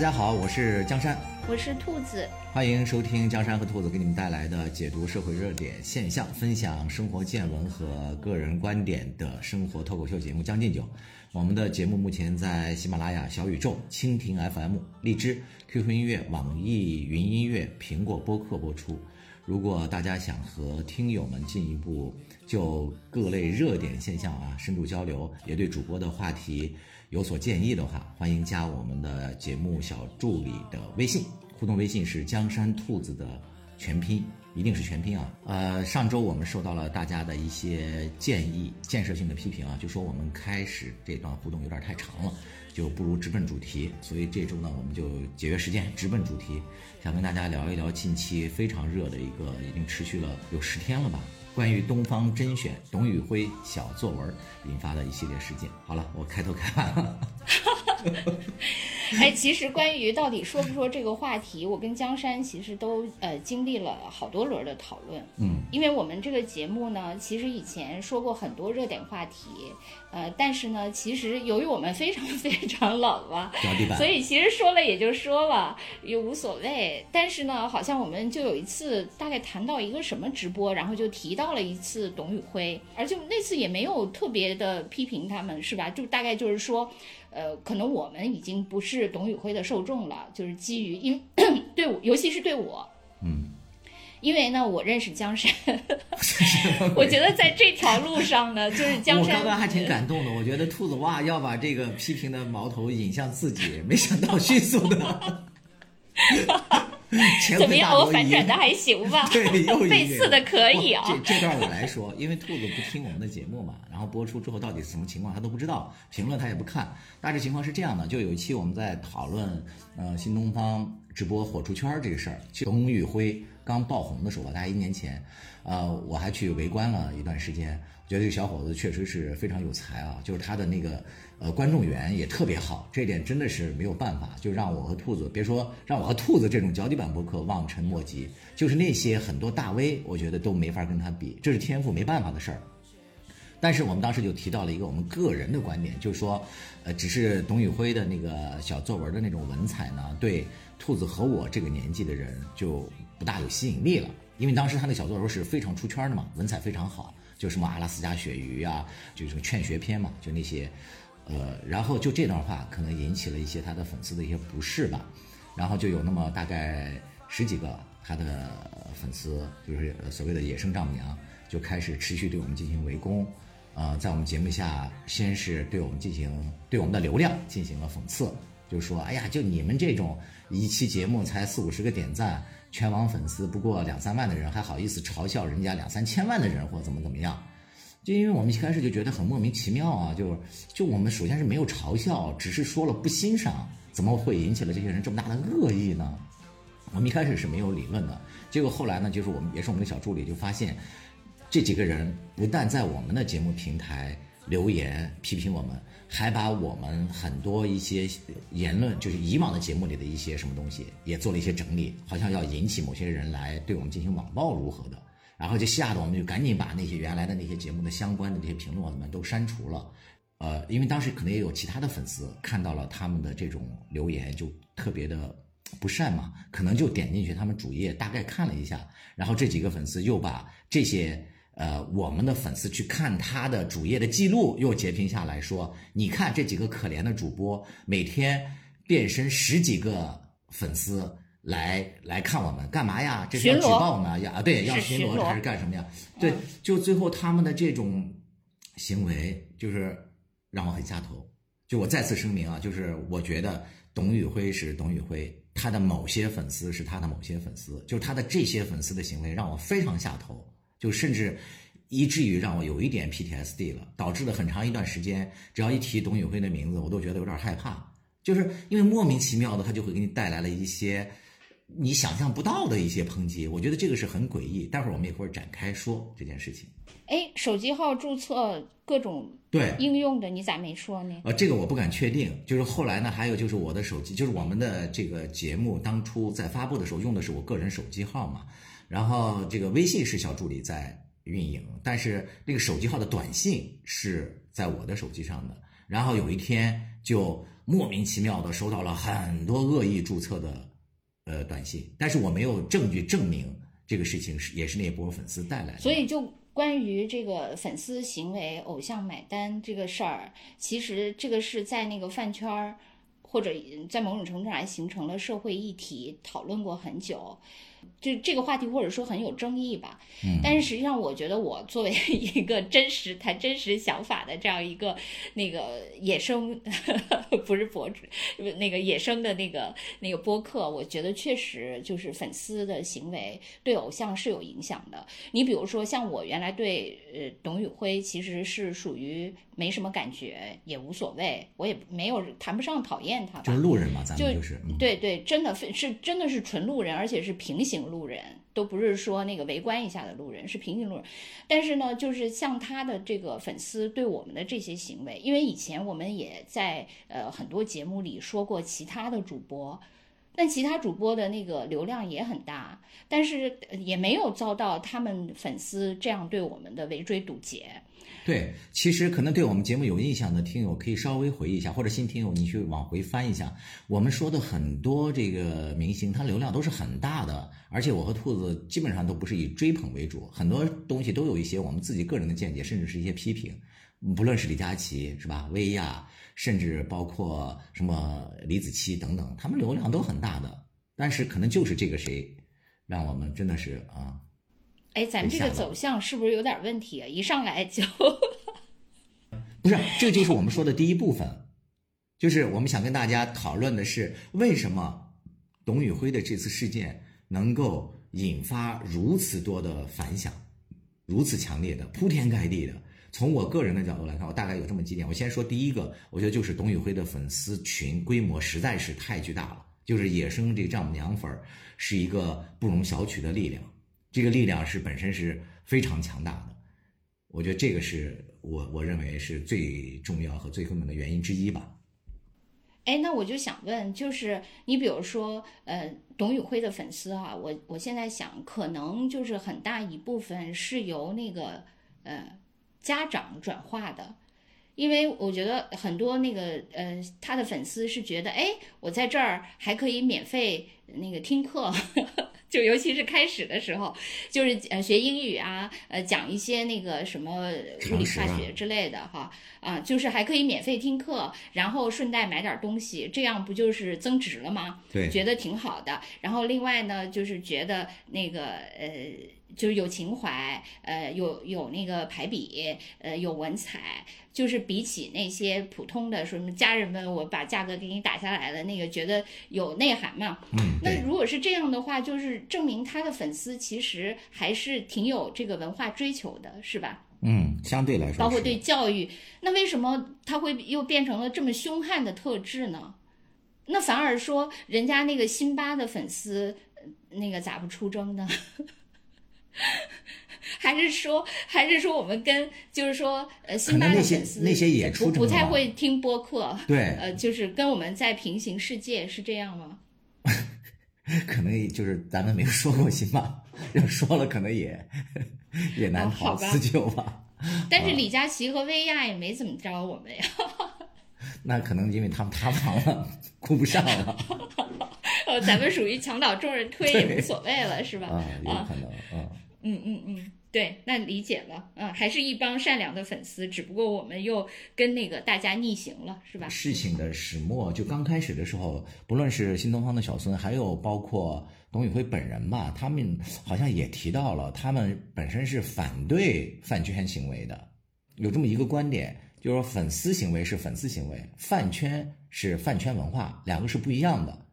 家好，我是江山，我是兔子，欢迎收听江山和兔子给你们带来的解读社会热点现象、分享生活见闻和个人观点的生活脱口秀节目《将进酒》。我们的节目目前在喜马拉雅、小宇宙、蜻蜓 FM、荔枝、QQ 音乐、网易云音乐、苹果播客播出。如果大家想和听友们进一步就各类热点现象啊深度交流，也对主播的话题有所建议的话，欢迎加我们的节目小助理的微信，互动微信是江山兔子的全拼，一定是全拼啊。呃，上周我们收到了大家的一些建议，建设性的批评啊，就说我们开始这段互动有点太长了。就不如直奔主题，所以这周呢，我们就节约时间，直奔主题，想跟大家聊一聊近期非常热的一个，已经持续了有十天了吧，关于东方甄选董宇辉小作文引发的一系列事件。好了，我开头开完了。哎，其实关于到底说不说这个话题，我跟江山其实都呃经历了好多轮的讨论。嗯，因为我们这个节目呢，其实以前说过很多热点话题，呃，但是呢，其实由于我们非常 非常冷了，所以其实说了也就说了，也无所谓。但是呢，好像我们就有一次大概谈到一个什么直播，然后就提到了一次董宇辉，而且那次也没有特别的批评他们，是吧？就大概就是说。呃，可能我们已经不是董宇辉的受众了，就是基于因 对，尤其是对我，嗯，因为呢，我认识江山，我觉得在这条路上呢，就是江山。我刚刚还挺感动的，我觉得兔子哇要把这个批评的矛头引向自己，没想到迅速的。怎么样？我反转的还行吧？对，又 背刺的可以啊。这这段我来说，因为兔子不听我们的节目嘛，然后播出之后到底什么情况他都不知道，评论他也不看。大致情况是这样的：就有一期我们在讨论呃新东方直播火出圈这个事儿，董宇辉刚爆红的时候吧，大概一年前，呃，我还去围观了一段时间，觉得这个小伙子确实是非常有才啊，就是他的那个。呃，观众缘也特别好，这点真的是没有办法，就让我和兔子，别说让我和兔子这种脚底板博客望尘莫及，就是那些很多大 V，我觉得都没法跟他比，这是天赋没办法的事儿。但是我们当时就提到了一个我们个人的观点，就是说，呃，只是董宇辉的那个小作文的那种文采呢，对兔子和我这个年纪的人就不大有吸引力了，因为当时他那小作文是非常出圈的嘛，文采非常好，就什么阿拉斯加鳕鱼啊，就是劝学篇嘛，就那些。呃，然后就这段话可能引起了一些他的粉丝的一些不适吧，然后就有那么大概十几个他的粉丝，就是所谓的野生丈母娘，就开始持续对我们进行围攻，呃，在我们节目下先是对我们进行对我们的流量进行了讽刺，就说，哎呀，就你们这种一期节目才四五十个点赞，全网粉丝不过两三万的人，还好意思嘲笑人家两三千万的人或怎么怎么样。就因为我们一开始就觉得很莫名其妙啊，就就我们首先是没有嘲笑，只是说了不欣赏，怎么会引起了这些人这么大的恶意呢？我们一开始是没有理论的，结果后来呢，就是我们也是我们的小助理就发现，这几个人不但在我们的节目平台留言批评我们，还把我们很多一些言论，就是以往的节目里的一些什么东西，也做了一些整理，好像要引起某些人来对我们进行网暴如何的。然后就吓得我们就赶紧把那些原来的那些节目的相关的这些评论们都删除了，呃，因为当时可能也有其他的粉丝看到了他们的这种留言，就特别的不善嘛，可能就点进去他们主页大概看了一下，然后这几个粉丝又把这些呃我们的粉丝去看他的主页的记录又截屏下来说，你看这几个可怜的主播每天变身十几个粉丝。来来看我们干嘛呀？这是要举报吗？呀，对，要巡逻还是干什么呀？对，就最后他们的这种行为，就是让我很下头。就我再次声明啊，就是我觉得董宇辉是董宇辉，他的某些粉丝是他的某些粉丝，就是他的这些粉丝的行为让我非常下头，就甚至以至于让我有一点 PTSD 了，导致了很长一段时间，只要一提董宇辉的名字，我都觉得有点害怕，就是因为莫名其妙的他就会给你带来了一些。你想象不到的一些抨击，我觉得这个是很诡异。待会儿我们一会儿展开说这件事情。哎，手机号注册各种对应用的，你咋没说呢？呃，这个我不敢确定。就是后来呢，还有就是我的手机，就是我们的这个节目当初在发布的时候用的是我个人手机号嘛。然后这个微信是小助理在运营，但是那个手机号的短信是在我的手机上的。然后有一天就。莫名其妙的收到了很多恶意注册的呃短信，但是我没有证据证明这个事情是也是那波粉丝带来的。所以就关于这个粉丝行为、偶像买单这个事儿，其实这个是在那个饭圈儿或者在某种程度上形成了社会议题，讨论过很久。就这个话题，或者说很有争议吧。嗯，但是实际上，我觉得我作为 一个真实谈真实想法的这样一个那个野生，不是博主，那个野生的那个那个播客，我觉得确实就是粉丝的行为对偶像是有影响的。你比如说，像我原来对呃董宇辉其实是属于没什么感觉，也无所谓，我也没有谈不上讨厌他，就是路人嘛，咱们就是对对，真的是真的是纯路人，而且是平行。路人都不是说那个围观一下的路人，是平行路人。但是呢，就是像他的这个粉丝对我们的这些行为，因为以前我们也在呃很多节目里说过其他的主播，但其他主播的那个流量也很大，但是也没有遭到他们粉丝这样对我们的围追堵截。对，其实可能对我们节目有印象的听友可以稍微回忆一下，或者新听友你去往回翻一下，我们说的很多这个明星，他流量都是很大的，而且我和兔子基本上都不是以追捧为主，很多东西都有一些我们自己个人的见解，甚至是一些批评。不论是李佳琦是吧，薇娅，甚至包括什么李子柒等等，他们流量都很大的，但是可能就是这个谁，让我们真的是啊。哎，咱们这个走向是不是有点问题啊？一上来就 不是，这就是我们说的第一部分，就是我们想跟大家讨论的是，为什么董宇辉的这次事件能够引发如此多的反响，如此强烈的、铺天盖地的。从我个人的角度来看，我大概有这么几点。我先说第一个，我觉得就是董宇辉的粉丝群规模实在是太巨大了，就是野生这丈母娘粉是一个不容小觑的力量。这个力量是本身是非常强大的，我觉得这个是我我认为是最重要和最根本的原因之一吧。哎，那我就想问，就是你比如说，呃，董宇辉的粉丝啊，我我现在想，可能就是很大一部分是由那个呃家长转化的，因为我觉得很多那个呃他的粉丝是觉得，哎，我在这儿还可以免费那个听课。就尤其是开始的时候，就是呃学英语啊，呃讲一些那个什么物理化学之类的哈啊，就是还可以免费听课，然后顺带买点东西，这样不就是增值了吗？对，觉得挺好的。然后另外呢，就是觉得那个呃。就是有情怀，呃，有有那个排比，呃，有文采，就是比起那些普通的什么家人们，我把价格给你打下来了，那个觉得有内涵嘛。嗯，那如果是这样的话，就是证明他的粉丝其实还是挺有这个文化追求的，是吧？嗯，相对来说，包括对教育，那为什么他会又变成了这么凶悍的特质呢？那反而说人家那个辛巴的粉丝，那个咋不出征呢？还是说，还是说，我们跟就是说，呃，辛巴的粉丝那些也出不太会听播客，对，呃，就是跟我们在平行世界是这样吗？可能就是咱们没有说过辛巴，要说了可能也也难逃自救吧。但是李佳琦和薇娅也没怎么着我们呀。那可能因为他们塌房了，顾不上了。呃，咱们属于墙倒众人推也无所谓了，是吧？啊，有可能，嗯。嗯嗯嗯，对，那理解了，嗯，还是一帮善良的粉丝，只不过我们又跟那个大家逆行了，是吧？事情的始末就刚开始的时候，不论是新东方的小孙，还有包括董宇辉本人吧，他们好像也提到了，他们本身是反对饭圈行为的，有这么一个观点，就是说粉丝行为是粉丝行为，饭圈是饭圈文化，两个是不一样的，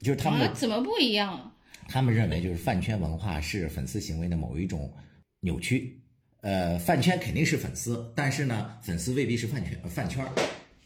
就是他们怎么不一样？他们认为就是饭圈文化是粉丝行为的某一种扭曲，呃，饭圈肯定是粉丝，但是呢，粉丝未必是饭圈饭圈。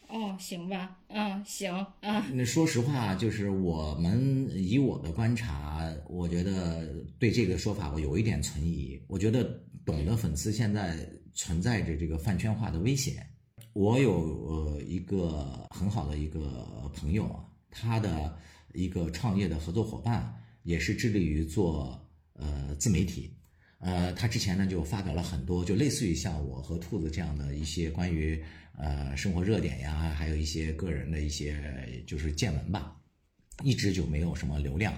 哦，行吧，嗯，行，啊。那说实话，就是我们以我的观察，我觉得对这个说法我有一点存疑。我觉得懂得粉丝现在存在着这个饭圈化的危险。我有呃一个很好的一个朋友啊，他的一个创业的合作伙伴。也是致力于做呃自媒体，呃，他之前呢就发表了很多，就类似于像我和兔子这样的一些关于呃生活热点呀，还有一些个人的一些就是见闻吧，一直就没有什么流量。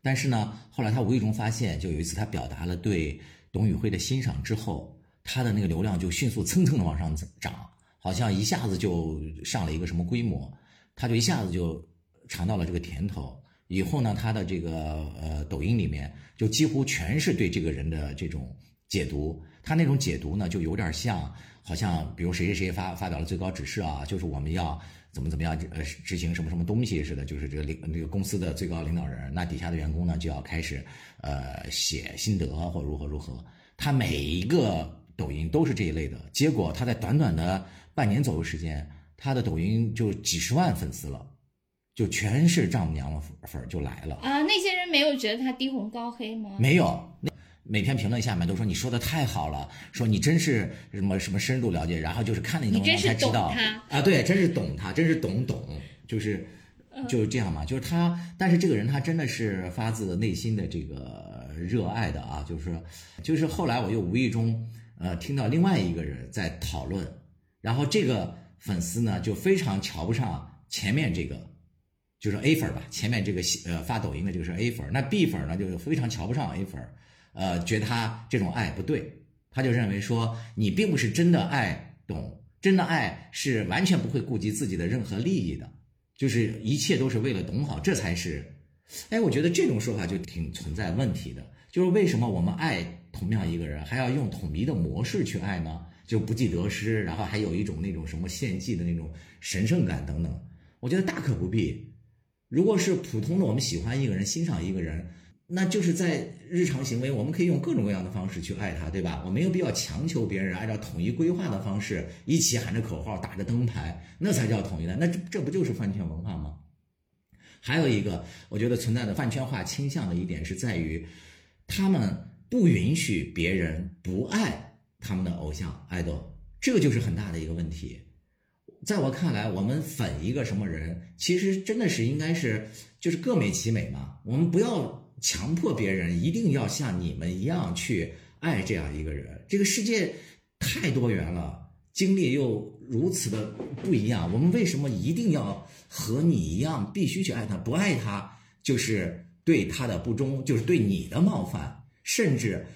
但是呢，后来他无意中发现，就有一次他表达了对董宇辉的欣赏之后，他的那个流量就迅速蹭蹭的往上涨，好像一下子就上了一个什么规模，他就一下子就尝到了这个甜头。以后呢，他的这个呃抖音里面就几乎全是对这个人的这种解读，他那种解读呢，就有点像，好像比如谁谁谁发发表了最高指示啊，就是我们要。怎么怎么样？呃，执行什么什么东西似的，就是这个领这个公司的最高领导人，那底下的员工呢就要开始，呃，写心得或如何如何。他每一个抖音都是这一类的，结果他在短短的半年左右时间，他的抖音就几十万粉丝了，就全是丈母娘粉粉就来了啊！那些人没有觉得他低红高黑吗？没有。每篇评论下面都说你说的太好了，说你真是什么什么深度了解，然后就是看了你的文章才知道啊，对，真是懂他，真是懂懂，就是就是这样嘛，就是他，但是这个人他真的是发自内心的这个热爱的啊，就是就是后来我又无意中呃听到另外一个人在讨论，然后这个粉丝呢就非常瞧不上前面这个，就是 A 粉吧，前面这个呃发抖音的这个是 A 粉，那 B 粉呢就非常瞧不上 A 粉。呃，觉得他这种爱不对，他就认为说你并不是真的爱懂，真的爱是完全不会顾及自己的任何利益的，就是一切都是为了懂好，这才是。哎，我觉得这种说法就挺存在问题的，就是为什么我们爱同样一个人，还要用统一的模式去爱呢？就不计得失，然后还有一种那种什么献祭的那种神圣感等等，我觉得大可不必。如果是普通的，我们喜欢一个人，欣赏一个人。那就是在日常行为，我们可以用各种各样的方式去爱他，对吧？我没有必要强求别人按照统一规划的方式一起喊着口号、打着灯牌，那才叫统一的。那这这不就是饭圈文化吗？还有一个，我觉得存在的饭圈化倾向的一点是在于，他们不允许别人不爱他们的偶像爱豆，这个就是很大的一个问题。在我看来，我们粉一个什么人，其实真的是应该是就是各美其美嘛，我们不要。强迫别人一定要像你们一样去爱这样一个人，这个世界太多元了，经历又如此的不一样，我们为什么一定要和你一样必须去爱他？不爱他就是对他的不忠，就是对你的冒犯，甚至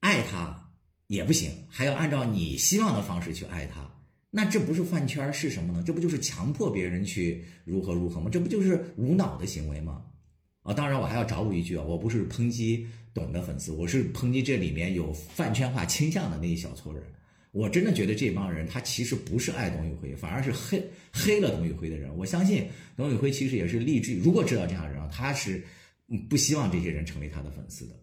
爱他也不行，还要按照你希望的方式去爱他，那这不是饭圈是什么呢？这不就是强迫别人去如何如何吗？这不就是无脑的行为吗？啊，当然我还要找补一句啊，我不是抨击董的粉丝，我是抨击这里面有饭圈化倾向的那一小撮人。我真的觉得这帮人他其实不是爱董宇辉，反而是黑黑了董宇辉的人。我相信董宇辉其实也是励志，如果知道这样的人，他是不希望这些人成为他的粉丝的。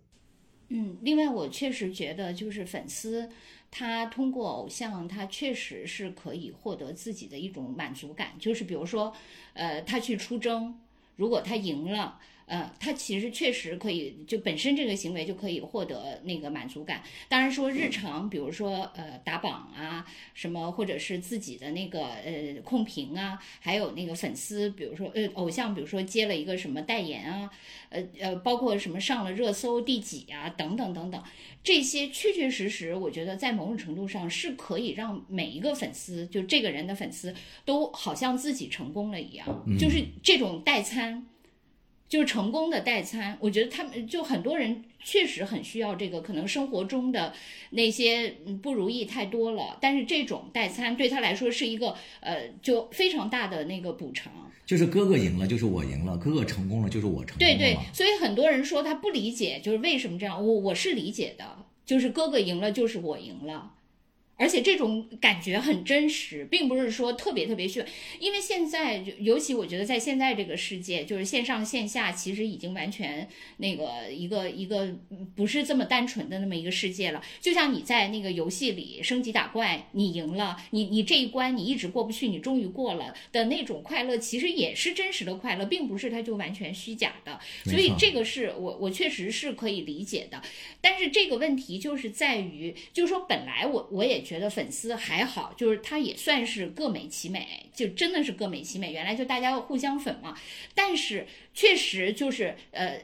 嗯，另外我确实觉得，就是粉丝他通过偶像，他确实是可以获得自己的一种满足感，就是比如说，呃，他去出征，如果他赢了。呃，他其实确实可以，就本身这个行为就可以获得那个满足感。当然说日常，比如说呃打榜啊，什么或者是自己的那个呃控评啊，还有那个粉丝，比如说呃偶像，比如说接了一个什么代言啊，呃呃包括什么上了热搜第几啊，等等等等，这些确确实实，我觉得在某种程度上是可以让每一个粉丝，就这个人的粉丝，都好像自己成功了一样，就是这种代餐。就是成功的代餐，我觉得他们就很多人确实很需要这个，可能生活中的那些不如意太多了，但是这种代餐对他来说是一个呃，就非常大的那个补偿。就是哥哥赢了，就是我赢了；哥哥成功了，就是我成功了。对对，所以很多人说他不理解，就是为什么这样？我我是理解的，就是哥哥赢了，就是我赢了。而且这种感觉很真实，并不是说特别特别虚，因为现在尤其我觉得在现在这个世界，就是线上线下其实已经完全那个一个一个不是这么单纯的那么一个世界了。就像你在那个游戏里升级打怪，你赢了，你你这一关你一直过不去，你终于过了的那种快乐，其实也是真实的快乐，并不是它就完全虚假的。所以这个是我我确实是可以理解的，但是这个问题就是在于，就是说本来我我也。觉得粉丝还好，就是他也算是各美其美，就真的是各美其美。原来就大家互相粉嘛，但是确实就是呃，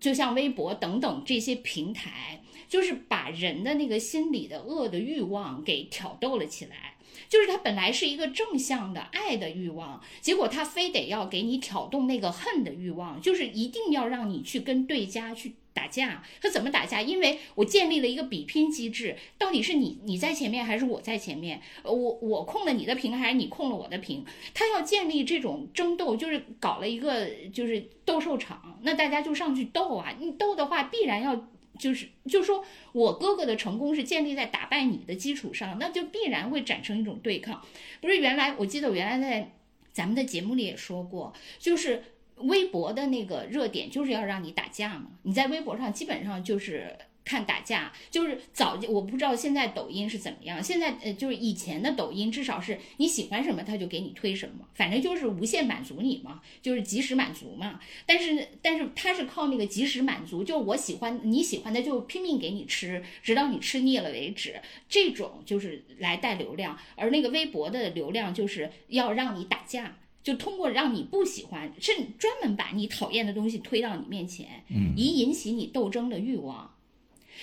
就像微博等等这些平台，就是把人的那个心里的恶的欲望给挑逗了起来。就是他本来是一个正向的爱的欲望，结果他非得要给你挑动那个恨的欲望，就是一定要让你去跟对家去打架。他怎么打架？因为我建立了一个比拼机制，到底是你你在前面还是我在前面？我我控了你的屏还是你控了我的屏？他要建立这种争斗，就是搞了一个就是斗兽场，那大家就上去斗啊！你斗的话，必然要。就是，就说我哥哥的成功是建立在打败你的基础上，那就必然会产生一种对抗。不是原来我记得我原来在咱们的节目里也说过，就是微博的那个热点就是要让你打架嘛，你在微博上基本上就是。看打架就是早，我不知道现在抖音是怎么样。现在呃，就是以前的抖音，至少是你喜欢什么，他就给你推什么，反正就是无限满足你嘛，就是及时满足嘛。但是但是他是靠那个及时满足，就我喜欢你喜欢的就拼命给你吃，直到你吃腻了为止。这种就是来带流量，而那个微博的流量就是要让你打架，就通过让你不喜欢，是专门把你讨厌的东西推到你面前，嗯，以引起你斗争的欲望。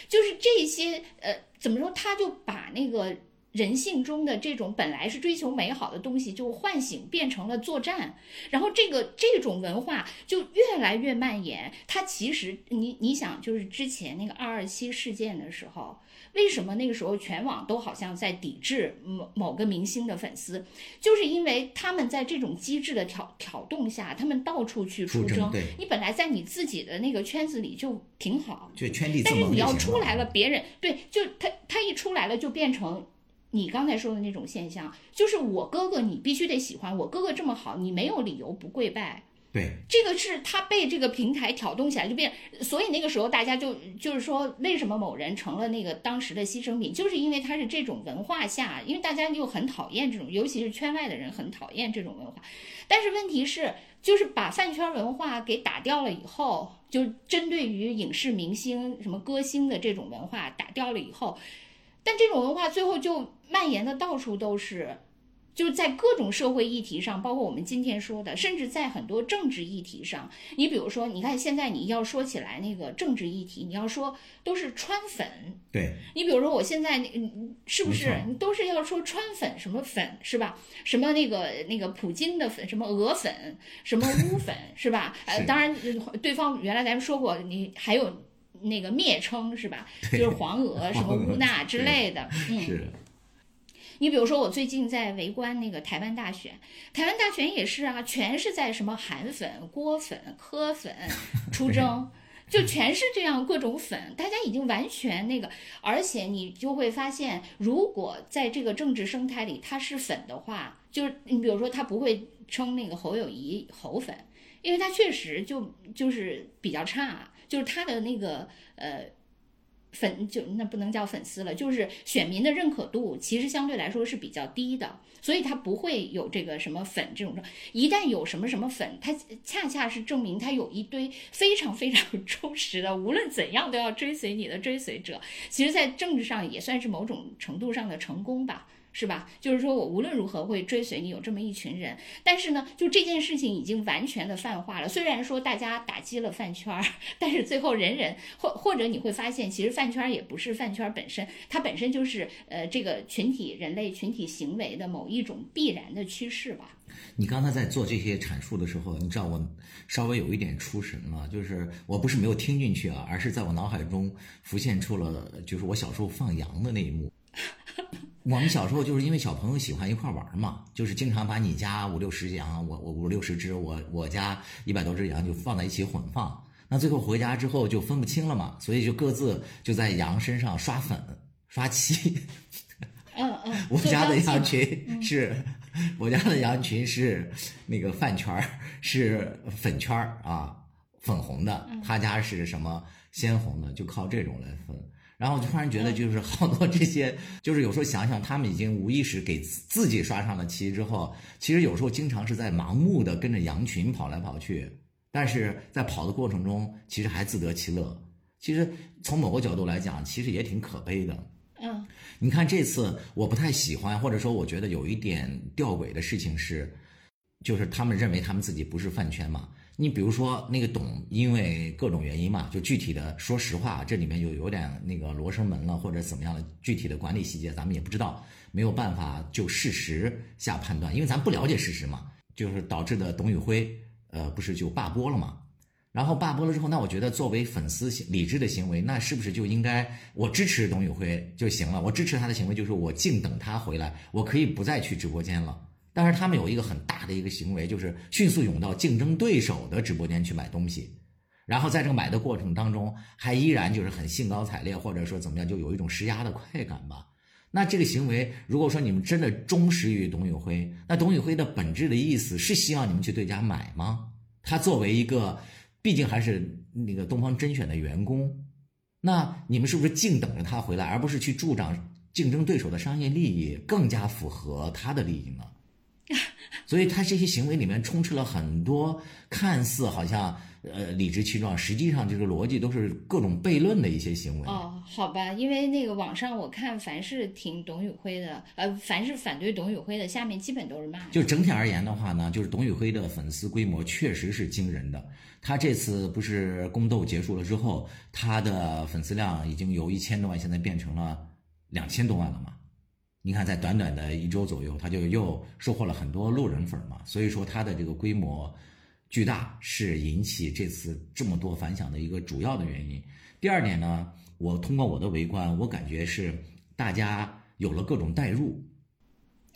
就是这些，呃，怎么说？他就把那个人性中的这种本来是追求美好的东西，就唤醒变成了作战，然后这个这种文化就越来越蔓延。它其实，你你想，就是之前那个二二七事件的时候。为什么那个时候全网都好像在抵制某某个明星的粉丝？就是因为他们在这种机制的挑挑动下，他们到处去出征。你本来在你自己的那个圈子里就挺好，就圈地但是你要出来了，别人对，就他他一出来了，就变成你刚才说的那种现象，就是我哥哥你必须得喜欢，我哥哥这么好，你没有理由不跪拜。对，这个是他被这个平台挑动起来就变，所以那个时候大家就就是说，为什么某人成了那个当时的牺牲品，就是因为他是这种文化下，因为大家就很讨厌这种，尤其是圈外的人很讨厌这种文化。但是问题是，就是把饭圈文化给打掉了以后，就针对于影视明星、什么歌星的这种文化打掉了以后，但这种文化最后就蔓延的到处都是。就是在各种社会议题上，包括我们今天说的，甚至在很多政治议题上，你比如说，你看现在你要说起来那个政治议题，你要说都是川粉，对你比如说我现在嗯是不是你都是要说川粉什么粉是吧？什么那个那个普京的粉，什么俄粉，什么乌粉是吧？呃，当然对方原来咱们说过，你还有那个蔑称是吧？就是黄俄什么乌娜之类的，嗯。你比如说，我最近在围观那个台湾大选，台湾大选也是啊，全是在什么韩粉、郭粉、柯粉 出征，就全是这样各种粉，大家已经完全那个，而且你就会发现，如果在这个政治生态里他是粉的话，就是你比如说他不会称那个侯友谊侯粉，因为他确实就就是比较差，就是他的那个呃。粉就那不能叫粉丝了，就是选民的认可度其实相对来说是比较低的，所以他不会有这个什么粉这种。一旦有什么什么粉，他恰恰是证明他有一堆非常非常 忠实的，无论怎样都要追随你的追随者。其实，在政治上也算是某种程度上的成功吧。是吧？就是说我无论如何会追随你，有这么一群人。但是呢，就这件事情已经完全的泛化了。虽然说大家打击了饭圈儿，但是最后人人或或者你会发现，其实饭圈儿也不是饭圈儿本身，它本身就是呃这个群体人类群体行为的某一种必然的趋势吧。你刚才在做这些阐述的时候，你知道我稍微有一点出神了，就是我不是没有听进去啊，而是在我脑海中浮现出了就是我小时候放羊的那一幕。我们小时候就是因为小朋友喜欢一块玩嘛，就是经常把你家五六十羊，我我五六十只，我我家一百多只羊就放在一起混放。那最后回家之后就分不清了嘛，所以就各自就在羊身上刷粉刷漆。嗯嗯。我家的羊群是，我家的羊群是那个饭圈儿是粉圈儿啊，粉红的。他家是什么鲜红的，就靠这种来分。然后我就突然觉得，就是好多这些，就是有时候想想，他们已经无意识给自己刷上了漆之后，其实有时候经常是在盲目的跟着羊群跑来跑去，但是在跑的过程中，其实还自得其乐。其实从某个角度来讲，其实也挺可悲的。嗯，你看这次我不太喜欢，或者说我觉得有一点吊诡的事情是，就是他们认为他们自己不是饭圈嘛。你比如说那个董，因为各种原因嘛，就具体的，说实话，这里面就有点那个罗生门了，或者怎么样的具体的管理细节，咱们也不知道，没有办法就事实下判断，因为咱不了解事实嘛，就是导致的董宇辉，呃，不是就罢播了嘛？然后罢播了之后，那我觉得作为粉丝理智的行为，那是不是就应该我支持董宇辉就行了？我支持他的行为就是我静等他回来，我可以不再去直播间了。但是他们有一个很大的一个行为，就是迅速涌到竞争对手的直播间去买东西，然后在这个买的过程当中，还依然就是很兴高采烈，或者说怎么样，就有一种施压的快感吧。那这个行为，如果说你们真的忠实于董宇辉，那董宇辉的本质的意思是希望你们去对家买吗？他作为一个，毕竟还是那个东方甄选的员工，那你们是不是静等着他回来，而不是去助长竞争对手的商业利益，更加符合他的利益呢？所以他这些行为里面充斥了很多看似好像呃理直气壮，实际上这个逻辑都是各种悖论的一些行为。哦，好吧，因为那个网上我看，凡是挺董宇辉的，呃，凡是反对董宇辉的，下面基本都是骂。就整体而言的话呢，就是董宇辉的粉丝规模确实是惊人的。他这次不是宫斗结束了之后，他的粉丝量已经由一千多万，现在变成了两千多万了嘛？你看，在短短的一周左右，他就又收获了很多路人粉嘛，所以说他的这个规模巨大是引起这次这么多反响的一个主要的原因。第二点呢，我通过我的围观，我感觉是大家有了各种代入，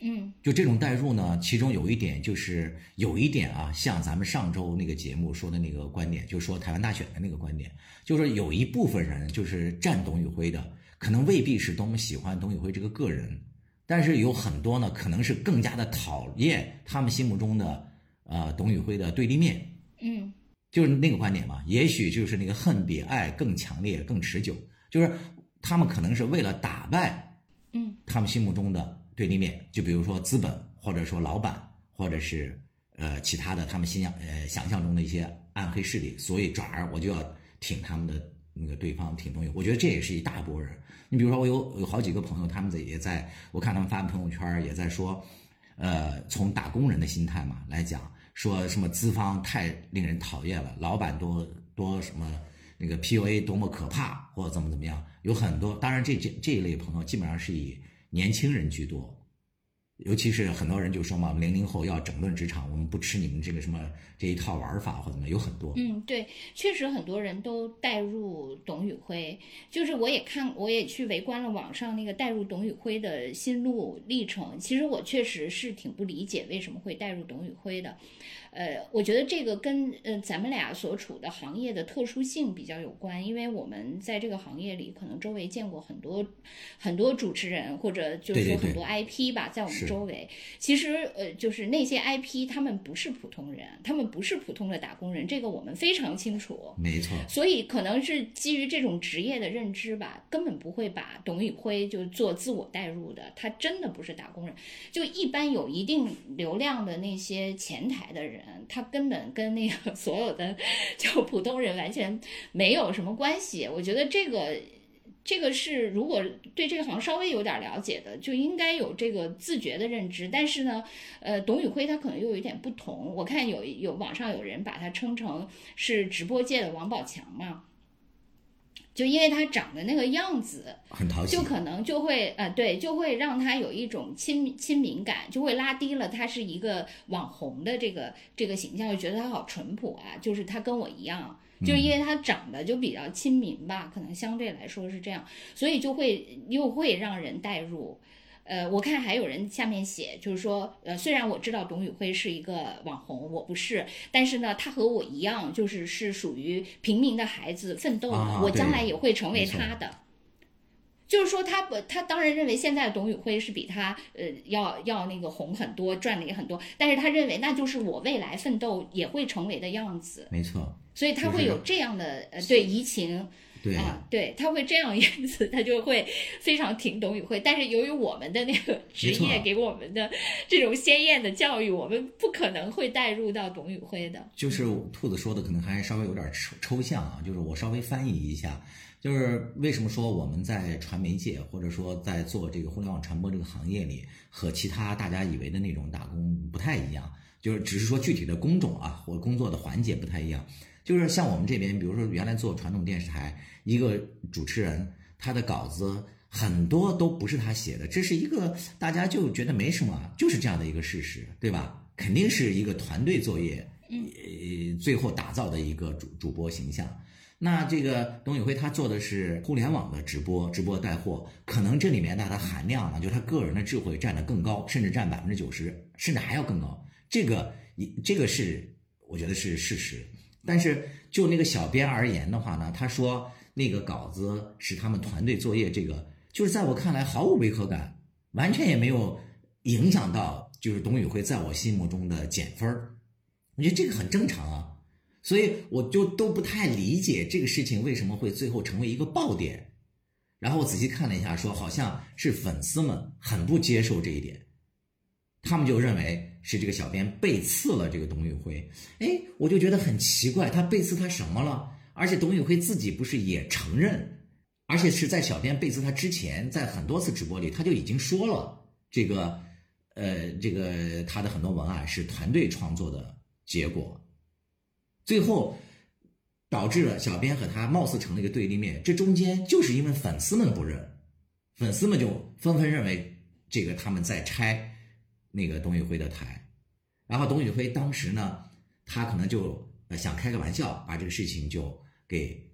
嗯，就这种代入呢，其中有一点就是有一点啊，像咱们上周那个节目说的那个观点，就说台湾大选的那个观点，就是有一部分人就是站董宇辉的，可能未必是多么喜欢董宇辉这个个人。但是有很多呢，可能是更加的讨厌他们心目中的，呃，董宇辉的对立面，嗯，就是那个观点嘛。也许就是那个恨比爱更强烈、更持久，就是他们可能是为了打败，嗯，他们心目中的对立面，就比如说资本，或者说老板，或者是呃其他的他们心想呃想象中的一些暗黑势力，所以转而我就要挺他们的那个对方，挺重要。我觉得这也是一大波人。你比如说，我有有好几个朋友，他们在也在，我看他们发朋友圈也在说，呃，从打工人的心态嘛来讲，说什么资方太令人讨厌了，老板多多什么那个 PUA 多么可怕，或者怎么怎么样，有很多。当然，这这这一类朋友基本上是以年轻人居多。尤其是很多人就说嘛，零零后要整顿职场，我们不吃你们这个什么这一套玩法或者怎么，有很多。嗯，对，确实很多人都带入董宇辉，就是我也看，我也去围观了网上那个带入董宇辉的心路历程。其实我确实是挺不理解为什么会带入董宇辉的。呃，我觉得这个跟呃咱们俩所处的行业的特殊性比较有关，因为我们在这个行业里，可能周围见过很多很多主持人，或者就是说很多 IP 吧，在我们周围。其实呃，就是那些 IP，他们不是普通人，他们不是普通的打工人，这个我们非常清楚。没错。所以可能是基于这种职业的认知吧，根本不会把董宇辉就做自我代入的，他真的不是打工人。就一般有一定流量的那些前台的人。他根本跟那个 所有的就普通人完全没有什么关系。我觉得这个这个是如果对这个行稍微有点了解的，就应该有这个自觉的认知。但是呢，呃，董宇辉他可能又有一点不同。我看有有网上有人把他称成是直播界的王宝强嘛。就因为他长得那个样子很讨喜，就可能就会呃对，就会让他有一种亲亲民感，就会拉低了他是一个网红的这个这个形象，就觉得他好淳朴啊，就是他跟我一样，就是因为他长得就比较亲民吧，可能相对来说是这样，所以就会又会让人带入。呃，我看还有人下面写，就是说，呃，虽然我知道董宇辉是一个网红，我不是，但是呢，他和我一样，就是是属于平民的孩子奋斗的，我将来也会成为他的。就是说，他不，他当然认为现在的董宇辉是比他呃要要那个红很多，赚的也很多，但是他认为那就是我未来奋斗也会成为的样子。没错，所以他会有这样的呃对移情。对啊，对他会这样，因此他就会非常挺董宇辉。但是由于我们的那个职业给我们的这种鲜艳的教育，我们不可能会带入到董宇辉的。就是兔子说的可能还稍微有点抽抽象啊，就是我稍微翻译一下，就是为什么说我们在传媒界或者说在做这个互联网传播这个行业里和其他大家以为的那种打工不太一样。就是只是说具体的工种啊或工作的环节不太一样。就是像我们这边，比如说原来做传统电视台，一个主持人他的稿子很多都不是他写的，这是一个大家就觉得没什么，就是这样的一个事实，对吧？肯定是一个团队作业，呃，最后打造的一个主主播形象。那这个董宇辉他做的是互联网的直播，直播带货，可能这里面的它的含量呢，就他个人的智慧占得更高，甚至占百分之九十，甚至还要更高。这个一这个是我觉得是事实。但是就那个小编而言的话呢，他说那个稿子是他们团队作业，这个就是在我看来毫无违和感，完全也没有影响到就是董宇辉在我心目中的减分儿。我觉得这个很正常啊，所以我就都不太理解这个事情为什么会最后成为一个爆点。然后我仔细看了一下，说好像是粉丝们很不接受这一点，他们就认为。是这个小编背刺了这个董宇辉，哎，我就觉得很奇怪，他背刺他什么了？而且董宇辉自己不是也承认，而且是在小编背刺他之前，在很多次直播里他就已经说了，这个，呃，这个他的很多文案是团队创作的结果，最后导致了小编和他貌似成了一个对立面，这中间就是因为粉丝们不认，粉丝们就纷纷认为这个他们在拆。那个董宇辉的台，然后董宇辉当时呢，他可能就想开个玩笑，把这个事情就给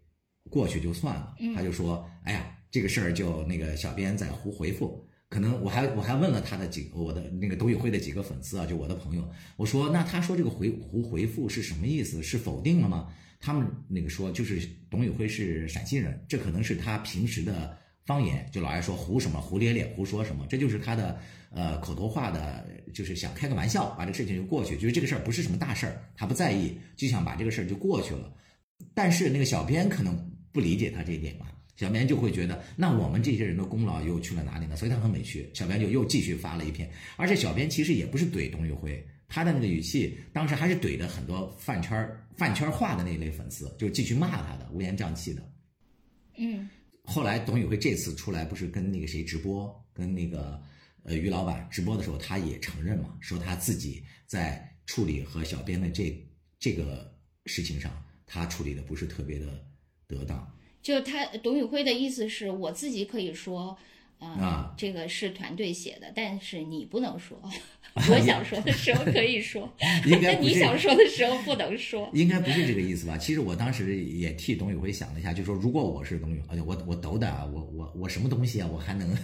过去就算了。他就说：“哎呀，这个事儿就那个小编在胡回复。”可能我还我还问了他的几我的那个董宇辉的几个粉丝啊，就我的朋友，我说：“那他说这个回胡回复是什么意思？是否定了吗？”他们那个说就是董宇辉是陕西人，这可能是他平时的方言，就老爱说胡什么胡咧咧胡说什么，这就是他的。呃，口头话的，就是想开个玩笑，把这个事情就过去，就是这个事儿不是什么大事儿，他不在意，就想把这个事儿就过去了。但是那个小编可能不理解他这一点吧，小编就会觉得，那我们这些人的功劳又去了哪里呢？所以他很委屈，小编就又继续发了一篇，而且小编其实也不是怼董宇辉，他的那个语气，当时还是怼的很多饭圈饭圈化的那一类粉丝，就继续骂他的，乌烟瘴气的。嗯，后来董宇辉这次出来不是跟那个谁直播，跟那个。呃，于老板直播的时候，他也承认嘛，说他自己在处理和小编的这这个事情上，他处理的不是特别的得当。就他董宇辉的意思是我自己可以说，啊，这个是团队写的，但是你不能说。我想说的时候可以说，那你想说的时候不能说。应该不是这个意思吧？其实我当时也替董宇辉想了一下，就说如果我是董宇，而且我我斗胆啊，我我我什么东西啊，我还能。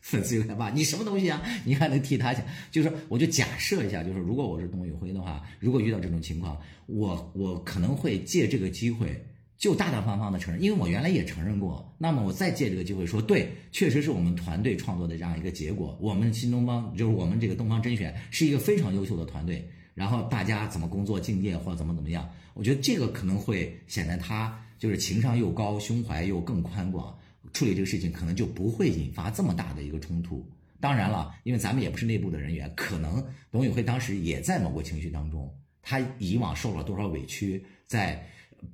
粉丝有点骂你什么东西啊？你还能替他想？就是我就假设一下，就是如果我是董宇辉的话，如果遇到这种情况，我我可能会借这个机会就大大方方的承认，因为我原来也承认过。那么我再借这个机会说，对，确实是我们团队创作的这样一个结果。我们新东方就是我们这个东方甄选是一个非常优秀的团队。然后大家怎么工作敬业或者怎么怎么样，我觉得这个可能会显得他就是情商又高，胸怀又更宽广。处理这个事情可能就不会引发这么大的一个冲突。当然了，因为咱们也不是内部的人员，可能董宇辉当时也在某个情绪当中，他以往受了多少委屈，在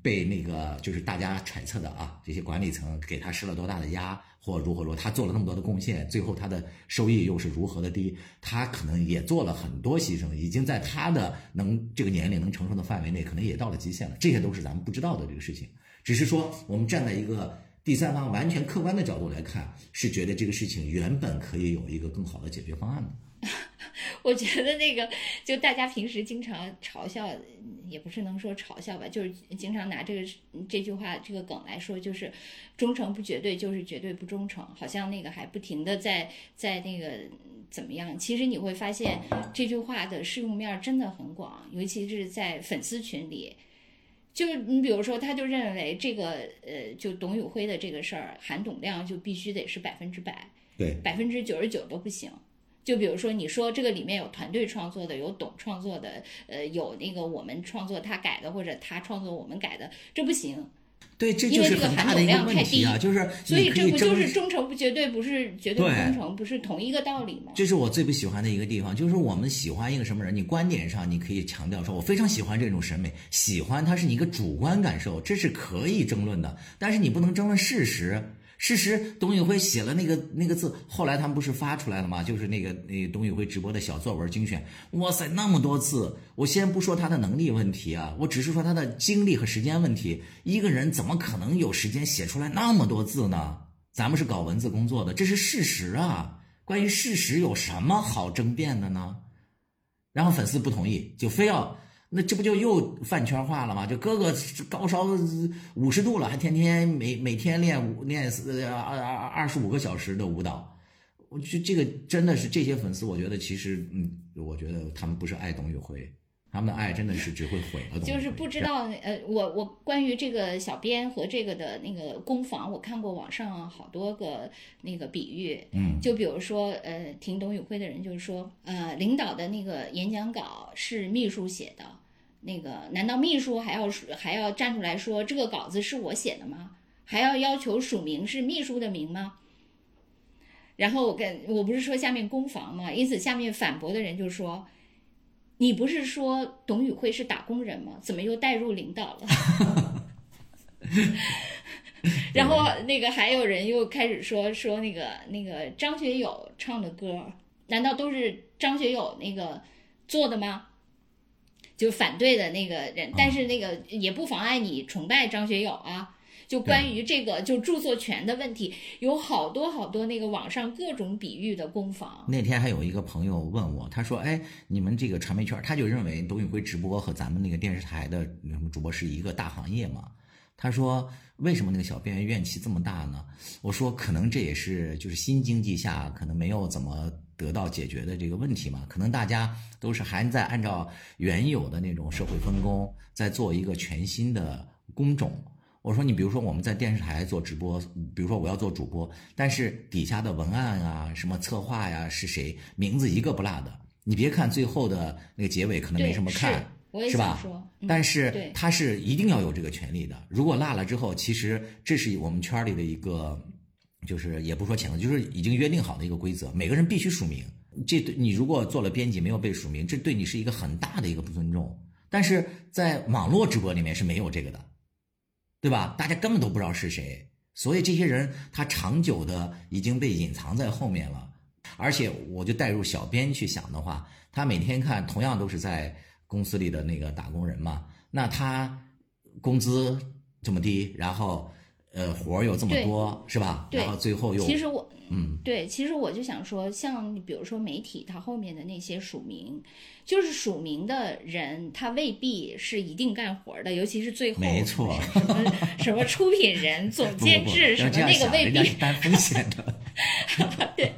被那个就是大家揣测的啊，这些管理层给他施了多大的压，或如何如何，他做了那么多的贡献，最后他的收益又是如何的低，他可能也做了很多牺牲，已经在他的能这个年龄能承受的范围内，可能也到了极限了。这些都是咱们不知道的这个事情，只是说我们站在一个。第三方完全客观的角度来看，是觉得这个事情原本可以有一个更好的解决方案的。我觉得那个，就大家平时经常嘲笑，也不是能说嘲笑吧，就是经常拿这个这句话这个梗来说，就是忠诚不绝对，就是绝对不忠诚，好像那个还不停的在在那个怎么样？其实你会发现这句话的适用面真的很广，尤其是在粉丝群里。就是你比如说，他就认为这个呃，就董宇辉的这个事儿，含董量就必须得是百分之百，对，百分之九十九都不行。就比如说，你说这个里面有团队创作的，有懂创作的，呃，有那个我们创作他改的，或者他创作我们改的，这不行。对，这就是很大的一个问题啊！就是所以这不就是忠诚不绝对，不是绝对忠诚，不是同一个道理吗？这是我最不喜欢的一个地方，就是我们喜欢一个什么人，你观点上你可以强调说，我非常喜欢这种审美，喜欢它是你一个主观感受，这是可以争论的，但是你不能争论事实。事实，董宇辉写了那个那个字，后来他们不是发出来了吗？就是那个那董宇辉直播的小作文精选，哇塞，那么多字！我先不说他的能力问题啊，我只是说他的精力和时间问题。一个人怎么可能有时间写出来那么多字呢？咱们是搞文字工作的，这是事实啊。关于事实有什么好争辩的呢？然后粉丝不同意，就非要。那这不就又饭圈化了吗？就哥哥高烧五十度了，还天天每每天练舞练呃二二二十五个小时的舞蹈，我觉得这个真的是这些粉丝，我觉得其实嗯，我觉得他们不是爱董宇辉，他们的爱真的是只会毁了。就是不知道呃，我我关于这个小编和这个的那个攻防，我看过网上好多个那个比喻，嗯，就比如说呃，听董宇辉的人就是说，呃，领导的那个演讲稿是秘书写的。那个，难道秘书还要还要站出来说这个稿子是我写的吗？还要要求署名是秘书的名吗？然后我跟我不是说下面攻防吗？因此下面反驳的人就说，你不是说董宇辉是打工人吗？怎么又带入领导了？然后那个还有人又开始说说那个那个张学友唱的歌，难道都是张学友那个做的吗？就反对的那个人，但是那个也不妨碍你崇拜张学友啊。就关于这个就著作权的问题，有好多好多那个网上各种比喻的攻防。那天还有一个朋友问我，他说：“哎，你们这个传媒圈，他就认为董宇辉直播和咱们那个电视台的什么主播是一个大行业嘛？”他说：“为什么那个小编怨气这么大呢？”我说：“可能这也是就是新经济下可能没有怎么。”得到解决的这个问题嘛，可能大家都是还在按照原有的那种社会分工，在做一个全新的工种。我说你比如说我们在电视台做直播，比如说我要做主播，但是底下的文案啊、什么策划呀是谁名字一个不落的。你别看最后的那个结尾可能没什么看，是吧？但是他是一定要有这个权利的。如果落了之后，其实这是我们圈里的一个。就是也不说谴责，就是已经约定好的一个规则，每个人必须署名。这对你如果做了编辑没有被署名，这对你是一个很大的一个不尊重。但是在网络直播里面是没有这个的，对吧？大家根本都不知道是谁，所以这些人他长久的已经被隐藏在后面了。而且我就带入小编去想的话，他每天看同样都是在公司里的那个打工人嘛，那他工资这么低，然后。呃，活儿有这么多，是吧？然后最后又其实我，嗯，对，其实我就想说，像比如说媒体，它后面的那些署名，就是署名的人，他未必是一定干活的，尤其是最后，没错，什么什么出品人、总监制什么那个未必担风险的，对，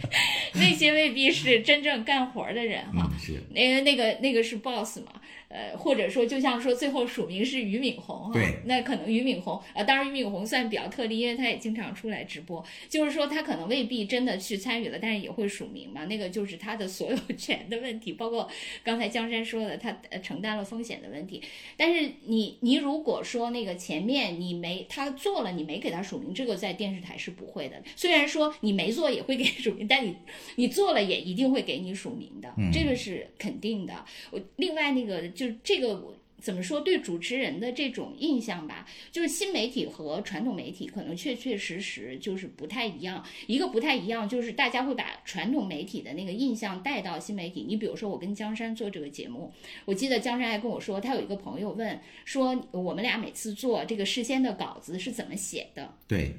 那些未必是真正干活的人哈，是，那个那个那个是 boss 嘛。呃，或者说，就像说最后署名是俞敏洪哈，那可能俞敏洪啊，当然俞敏洪算比较特例，因为他也经常出来直播，就是说他可能未必真的去参与了，但是也会署名嘛，那个就是他的所有 权的问题，包括刚才江山说的他承担了风险的问题。但是你你如果说那个前面你没他做了，你没给他署名，这个在电视台是不会的。虽然说你没做也会给署名，但你你做了也一定会给你署名的，这个是肯定的。我另外那个。就这个怎么说？对主持人的这种印象吧，就是新媒体和传统媒体可能确确实实就是不太一样。一个不太一样，就是大家会把传统媒体的那个印象带到新媒体。你比如说，我跟江山做这个节目，我记得江山还跟我说，他有一个朋友问说，我们俩每次做这个事先的稿子是怎么写的？对，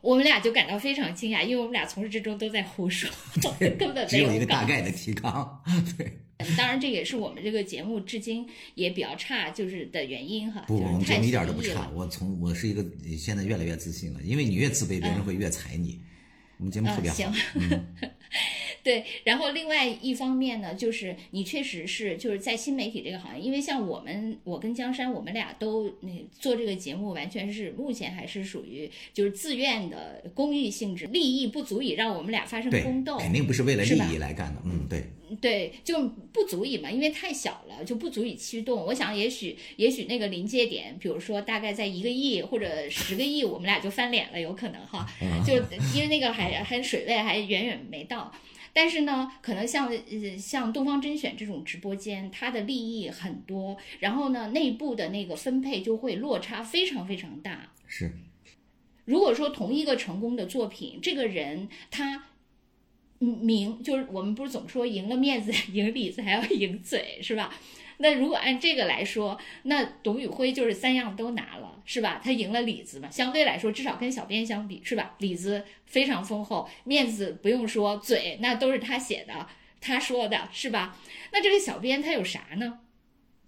我们俩就感到非常惊讶，因为我们俩从始至终都在胡说，根本只有一个大概的提纲。对。当然，这也是我们这个节目至今也比较差，就是的原因哈。不，我们节目一点都不差。我从我是一个现在越来越自信了，因为你越自卑，别人会越踩你。我们节目特别好。行。对，然后另外一方面呢，就是你确实是就是在新媒体这个行业，因为像我们，我跟江山，我们俩都那做这个节目，完全是目前还是属于就是自愿的公益性质，利益不足以让我们俩发生宫斗，肯定不是为了利益来干的。嗯，对，对，就不足以嘛，因为太小了，就不足以驱动。我想，也许也许那个临界点，比如说大概在一个亿或者十个亿，我们俩就翻脸了，有可能哈，就因为那个还还水位还远远没到。但是呢，可能像呃像东方甄选这种直播间，它的利益很多，然后呢，内部的那个分配就会落差非常非常大。是，如果说同一个成功的作品，这个人他名就是我们不是总说赢了面子、赢里子还要赢嘴，是吧？那如果按这个来说，那董宇辉就是三样都拿了，是吧？他赢了里子嘛，相对来说，至少跟小编相比，是吧？里子非常丰厚，面子不用说，嘴那都是他写的，他说的是吧？那这个小编他有啥呢？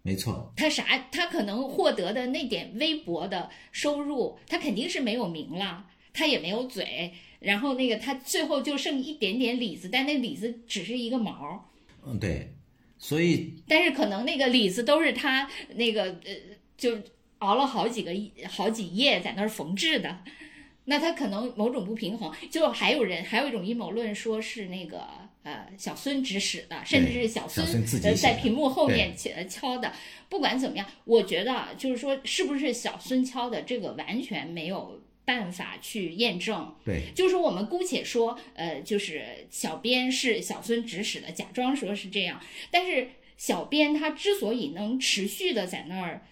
没错，他啥？他可能获得的那点微薄的收入，他肯定是没有名了，他也没有嘴，然后那个他最后就剩一点点里子，但那里子只是一个毛。嗯，对。所以，但是可能那个李子都是他那个呃，就熬了好几个好几夜在那儿缝制的，那他可能某种不平衡。就还有人还有一种阴谋论，说是那个呃小孙指使的，甚至是小孙在屏幕后面敲敲的。不管怎么样，我觉得就是说，是不是小孙敲的这个完全没有。办法去验证，对，就是我们姑且说，呃，就是小编是小孙指使的，假装说是这样。但是小编他之所以能持续的在那儿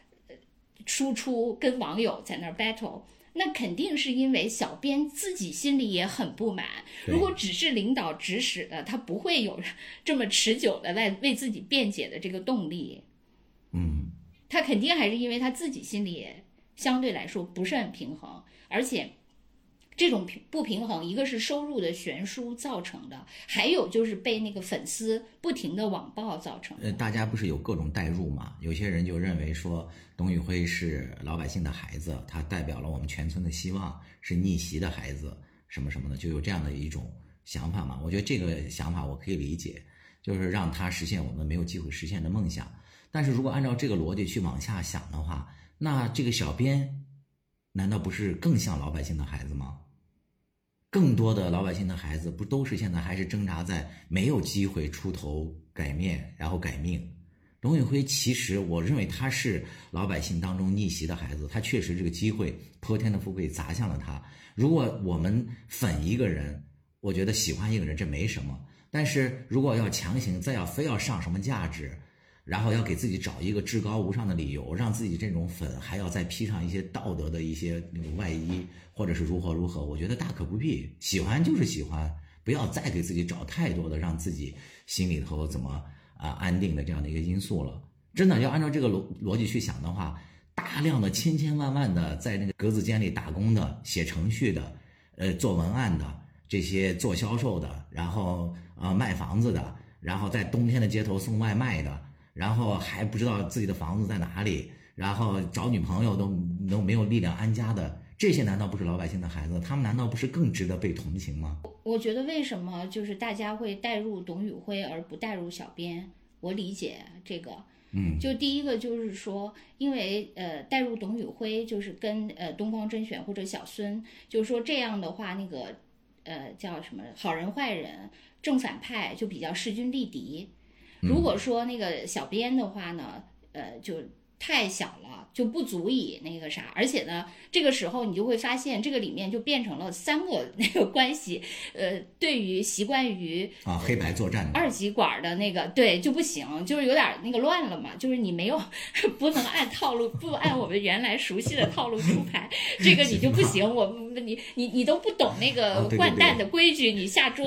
输出，跟网友在那儿 battle，那肯定是因为小编自己心里也很不满。如果只是领导指使的，他不会有这么持久的来为自己辩解的这个动力。嗯，他肯定还是因为他自己心里相对来说不是很平衡。而且，这种平不平衡，一个是收入的悬殊造成的，还有就是被那个粉丝不停的网暴造成。呃，大家不是有各种代入嘛？有些人就认为说，董宇辉是老百姓的孩子，他代表了我们全村的希望，是逆袭的孩子，什么什么的，就有这样的一种想法嘛？我觉得这个想法我可以理解，就是让他实现我们没有机会实现的梦想。但是如果按照这个逻辑去往下想的话，那这个小编。难道不是更像老百姓的孩子吗？更多的老百姓的孩子不都是现在还是挣扎在没有机会出头改面，然后改命？董宇辉其实我认为他是老百姓当中逆袭的孩子，他确实这个机会泼天的富贵砸向了他。如果我们粉一个人，我觉得喜欢一个人这没什么，但是如果要强行再要非要上什么价值。然后要给自己找一个至高无上的理由，让自己这种粉还要再披上一些道德的一些那种外衣，或者是如何如何，我觉得大可不必。喜欢就是喜欢，不要再给自己找太多的让自己心里头怎么啊安定的这样的一个因素了。真的要按照这个逻逻辑去想的话，大量的千千万万的在那个格子间里打工的、写程序的、呃做文案的、这些做销售的，然后啊卖房子的，然后在冬天的街头送外卖的。然后还不知道自己的房子在哪里，然后找女朋友都都没有力量安家的，这些难道不是老百姓的孩子？他们难道不是更值得被同情吗？我觉得为什么就是大家会带入董宇辉而不带入小编？我理解这个，嗯，就第一个就是说，因为呃带入董宇辉就是跟呃东方甄选或者小孙，就是说这样的话，那个呃叫什么好人坏人正反派就比较势均力敌。如果说那个小编的话呢，呃，就太小了，就不足以那个啥，而且呢，这个时候你就会发现，这个里面就变成了三个那个关系，呃，对于习惯于啊黑白作战二极管的那个，对就不行，就是有点那个乱了嘛，就是你没有 不能按套路，不按我们原来熟悉的套路出牌，这个你就不行，我。你你你都不懂那个掼蛋的规矩，你下桌，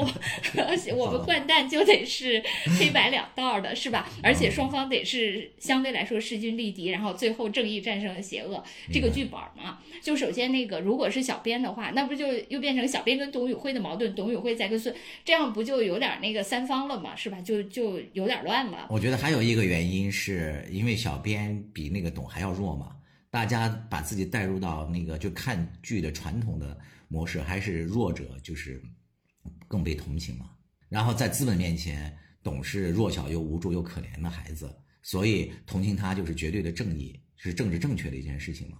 我们掼蛋就得是黑白两道的，是吧？而且双方得是相对来说势均力敌，然后最后正义战胜了邪恶，这个剧本嘛。就首先那个，如果是小编的话，那不就又变成小编跟董宇辉的矛盾，董宇辉在跟孙，这样不就有点那个三方了嘛，是吧？就就有点乱了。我觉得还有一个原因是因为小编比那个董还要弱嘛。大家把自己带入到那个就看剧的传统的模式，还是弱者就是更被同情嘛。然后在资本面前，董是弱小又无助又可怜的孩子，所以同情他就是绝对的正义，是政治正确的一件事情嘛。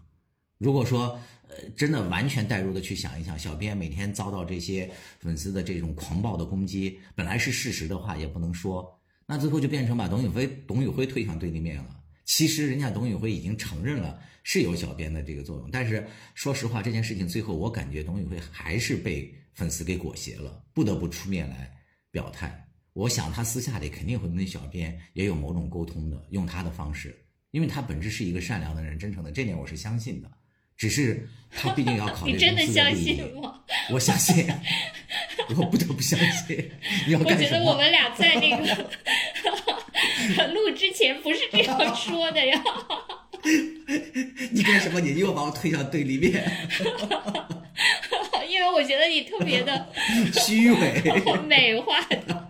如果说呃真的完全带入的去想一想，小编每天遭到这些粉丝的这种狂暴的攻击，本来是事实的话也不能说，那最后就变成把董宇辉董宇辉推向对立面了。其实人家董宇辉已经承认了是有小编的这个作用，但是说实话，这件事情最后我感觉董宇辉还是被粉丝给裹挟了，不得不出面来表态。我想他私下里肯定会跟小编也有某种沟通的，用他的方式，因为他本质是一个善良的人、真诚的，这点我是相信的。只是他毕竟要考虑 你真的相信吗？我相信，我不得不相信。你要干什么？我觉得我们俩在那个 录之前不是这样说的呀。你干什么？你又把我推向对立面。因为我觉得你特别的 虚伪、美化的，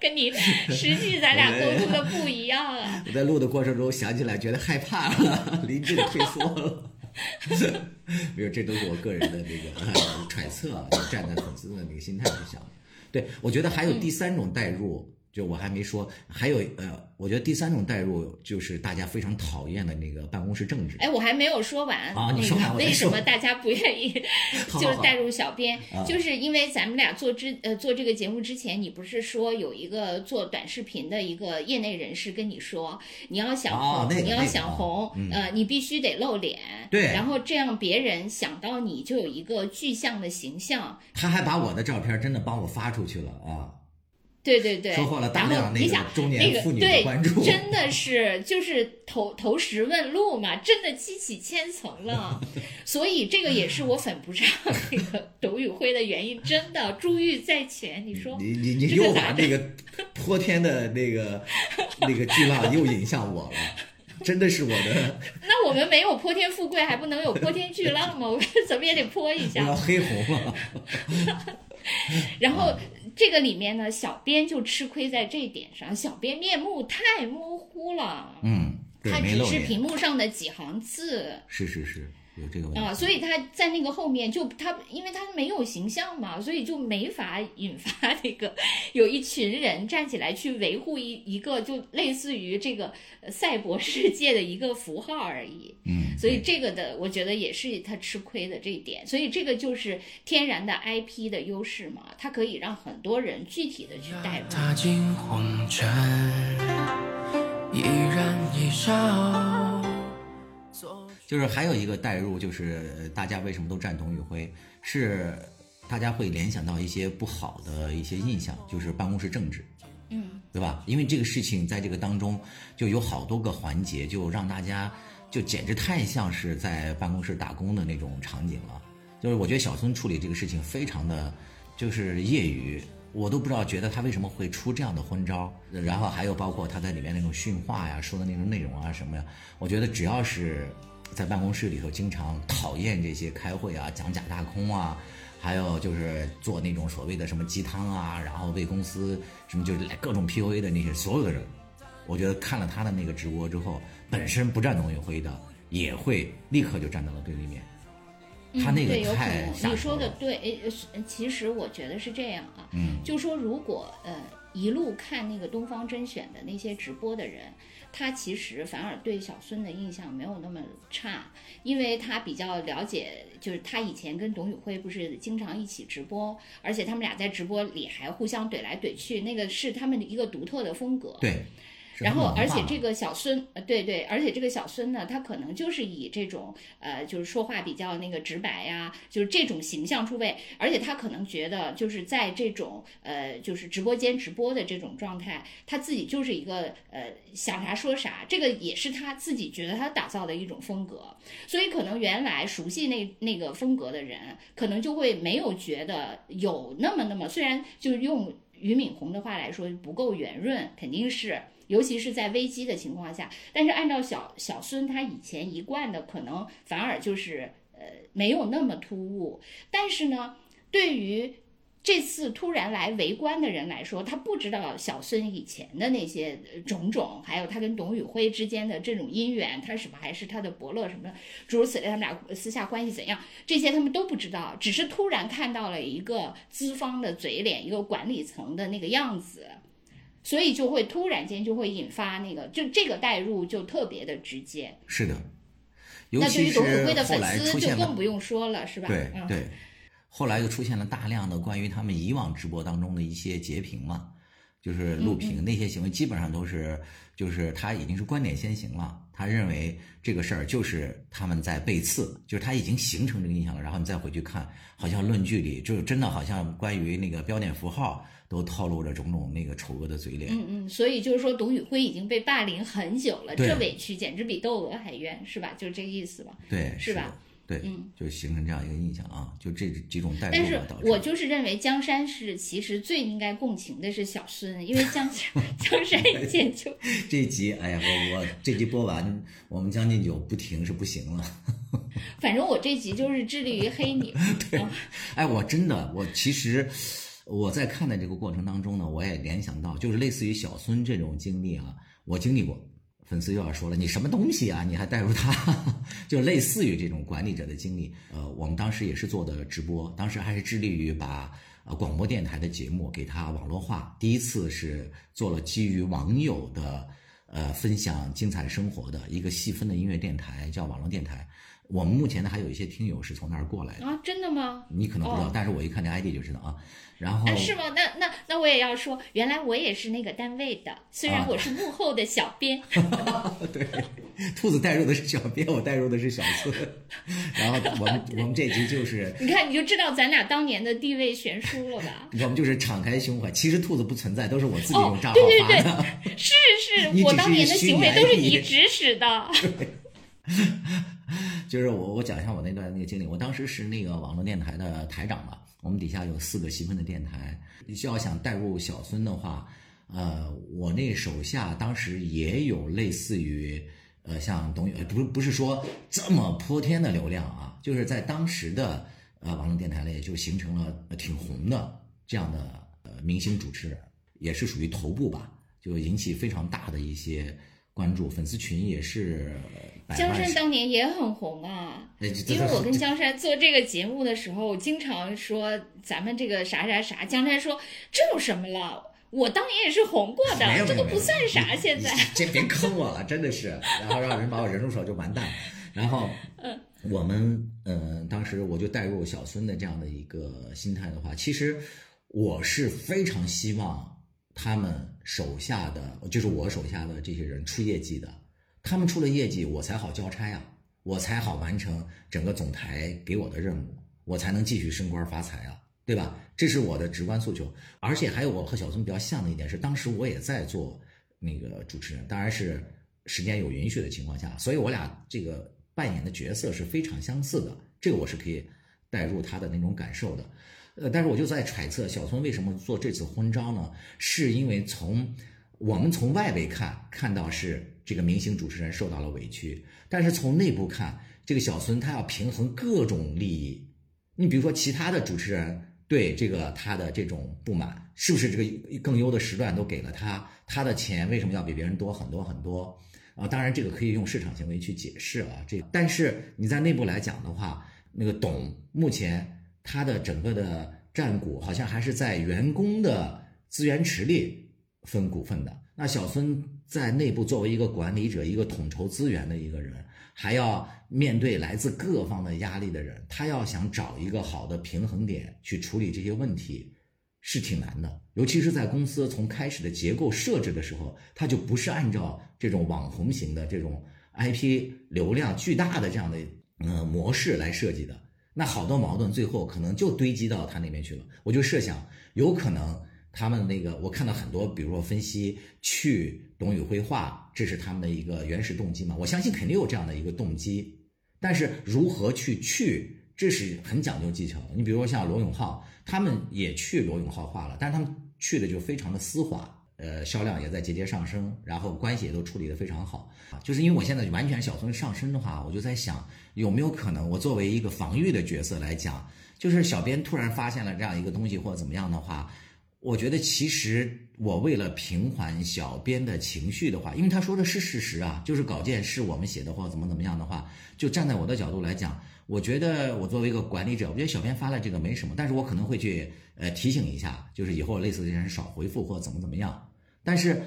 跟你实际咱俩沟通的不一样啊。我在录的过程中想起来，觉得害怕了，临阵退缩了。没有，这都是我个人的那个揣测，站在粉丝的那个心态去想。对，我觉得还有第三种代入。就我还没说，还有呃，我觉得第三种代入就是大家非常讨厌的那个办公室政治。哎，我还没有说完啊，你说完为什么大家不愿意 就是代入小编？就是因为咱们俩做之呃做这个节目之前，你不是说有一个做短视频的一个业内人士跟你说，你要想红，你要想红，呃，你必须得露脸，对，然后这样别人想到你就有一个具象的形象。他还把我的照片真的帮我发出去了啊。对对对，收获了大量那个中年妇女的关注，真的是就是投投石问路嘛，真的激起千层浪，所以这个也是我粉不上那个 董宇辉的原因，真的珠玉在前，你说你你你又把那个泼天的那个 那个巨浪又引向我了，真的是我的。那我们没有泼天富贵，还不能有泼天巨浪吗？我们怎么也得泼一下。要黑红了。然后。这个里面呢，小编就吃亏在这一点上，小编面目太模糊了，嗯，他只是屏幕上的几行字，是是是。有这个问题啊，所以他在那个后面就他，因为他没有形象嘛，所以就没法引发那个有一群人站起来去维护一一个就类似于这个赛博世界的一个符号而已。嗯，所以这个的我觉得也是他吃亏的这一点。所以这个就是天然的 IP 的优势嘛，它可以让很多人具体的去代入。踏进红尘，一人一就是还有一个代入，就是大家为什么都站董宇辉，是大家会联想到一些不好的一些印象，就是办公室政治，嗯，对吧？因为这个事情在这个当中就有好多个环节，就让大家就简直太像是在办公室打工的那种场景了。就是我觉得小孙处理这个事情非常的，就是业余，我都不知道觉得他为什么会出这样的昏招。然后还有包括他在里面那种训话呀，说的那种内容啊什么呀，我觉得只要是。在办公室里头，经常讨厌这些开会啊、讲假大空啊，还有就是做那种所谓的什么鸡汤啊，然后为公司什么就是来各种 PUA 的那些所有的人，我觉得看了他的那个直播之后，本身不站董宇辉的，也会立刻就站到了对立面。他那个太你说的对，其实我觉得是这样啊，嗯，就说如果呃一路看那个东方甄选的那些直播的人。他其实反而对小孙的印象没有那么差，因为他比较了解，就是他以前跟董宇辉不是经常一起直播，而且他们俩在直播里还互相怼来怼去，那个是他们的一个独特的风格。对。然后，而且这个小孙，呃，对对，而且这个小孙呢，他可能就是以这种，呃，就是说话比较那个直白呀，就是这种形象出位，而且他可能觉得，就是在这种，呃，就是直播间直播的这种状态，他自己就是一个，呃，想啥说啥，这个也是他自己觉得他打造的一种风格，所以可能原来熟悉那那个风格的人，可能就会没有觉得有那么那么，虽然就是用俞敏洪的话来说不够圆润，肯定是。尤其是在危机的情况下，但是按照小小孙他以前一贯的，可能反而就是呃没有那么突兀。但是呢，对于这次突然来围观的人来说，他不知道小孙以前的那些种种，还有他跟董宇辉之间的这种姻缘，他什么还是他的伯乐什么诸如此类，他们俩私下关系怎样，这些他们都不知道，只是突然看到了一个资方的嘴脸，一个管理层的那个样子。所以就会突然间就会引发那个，就这个代入就特别的直接。是的，那对于董宇辉的粉丝就更不用说了，是吧？对对，后来又出现了大量的关于他们以往直播当中的一些截屏嘛，就是录屏那些行为，基本上都是就是他已经是观点先行了，他认为这个事儿就是他们在背刺，就是他已经形成这个印象了，然后你再回去看，好像论据里就是真的好像关于那个标点符号。都透露着种种那个丑恶的嘴脸。嗯嗯，所以就是说，董宇辉已经被霸凌很久了，这委屈简直比窦娥还冤，是吧？就是这个意思吧？对，是吧？对，嗯，就形成这样一个印象啊，就这几种代入。但是我就是认为江山是其实最应该共情的是小孙，因为江 江山一见就 这集，哎呀，我我这集播完，我们将近九不停是不行了。反正我这集就是致力于黑你。对，哎，我真的，我其实我在看的这个过程当中呢，我也联想到，就是类似于小孙这种经历啊，我经历过。粉丝又要说了，你什么东西啊？你还带入他，就类似于这种管理者的经历。呃，我们当时也是做的直播，当时还是致力于把呃广播电台的节目给它网络化。第一次是做了基于网友的呃分享精彩生活的一个细分的音乐电台，叫网络电台。我们目前呢还有一些听友是从那儿过来的啊，真的吗？你可能不知道，但是我一看这 ID 就知道啊。然后是吗？那那那我也要说，原来我也是那个单位的，虽然我是幕后的小编。对，兔子带入的是小编，我带入的是小孙。然后我们我们这集就是，你看你就知道咱俩当年的地位悬殊了吧？我们就是敞开胸怀，其实兔子不存在，都是我自己用账号发的。是是，我当年的行为都是你指使的。就是我我讲一下我那段那个经历，我当时是那个网络电台的台长嘛，我们底下有四个细分的电台，你需要想带入小孙的话，呃，我那手下当时也有类似于呃像董宇，不不是说这么泼天的流量啊，就是在当时的呃网络电台里就形成了挺红的这样的呃明星主持人，也是属于头部吧，就引起非常大的一些。关注粉丝群也是，江山当年也很红啊，因为我跟江山做这个节目的时候，经常说咱们这个啥啥啥。江山说这有什么了？我当年也是红过的，这都不算啥。现在这别坑我了，真的是，然后让人把我人入手就完蛋。然后，嗯，我们嗯，当时我就带入小孙的这样的一个心态的话，其实我是非常希望。他们手下的就是我手下的这些人出业绩的，他们出了业绩，我才好交差啊，我才好完成整个总台给我的任务，我才能继续升官发财啊，对吧？这是我的直观诉求。而且还有我和小孙比较像的一点是，当时我也在做那个主持人，当然是时间有允许的情况下，所以我俩这个扮演的角色是非常相似的，这个我是可以带入他的那种感受的。呃，但是我就在揣测小孙为什么做这次婚招呢？是因为从我们从外围看，看到是这个明星主持人受到了委屈，但是从内部看，这个小孙他要平衡各种利益。你比如说，其他的主持人对这个他的这种不满，是不是这个更优的时段都给了他？他的钱为什么要比别人多很多很多？啊，当然这个可以用市场行为去解释啊。这但是你在内部来讲的话，那个董目前。他的整个的占股好像还是在员工的资源池里分股份的。那小孙在内部作为一个管理者、一个统筹资源的一个人，还要面对来自各方的压力的人，他要想找一个好的平衡点去处理这些问题，是挺难的。尤其是在公司从开始的结构设置的时候，他就不是按照这种网红型的这种 IP 流量巨大的这样的嗯模式来设计的。那好多矛盾最后可能就堆积到他那边去了。我就设想，有可能他们那个，我看到很多，比如说分析去董宇辉化，这是他们的一个原始动机嘛？我相信肯定有这样的一个动机，但是如何去去，这是很讲究技巧。你比如说像罗永浩，他们也去罗永浩化了，但是他们去的就非常的丝滑。呃，销量也在节节上升，然后关系也都处理得非常好啊。就是因为我现在完全小孙上身的话，我就在想，有没有可能我作为一个防御的角色来讲，就是小编突然发现了这样一个东西或者怎么样的话，我觉得其实我为了平缓小编的情绪的话，因为他说的是事实啊，就是稿件是我们写的或怎么怎么样的话，就站在我的角度来讲，我觉得我作为一个管理者，我觉得小编发了这个没什么，但是我可能会去呃提醒一下，就是以后类似的人少回复或怎么怎么样。但是，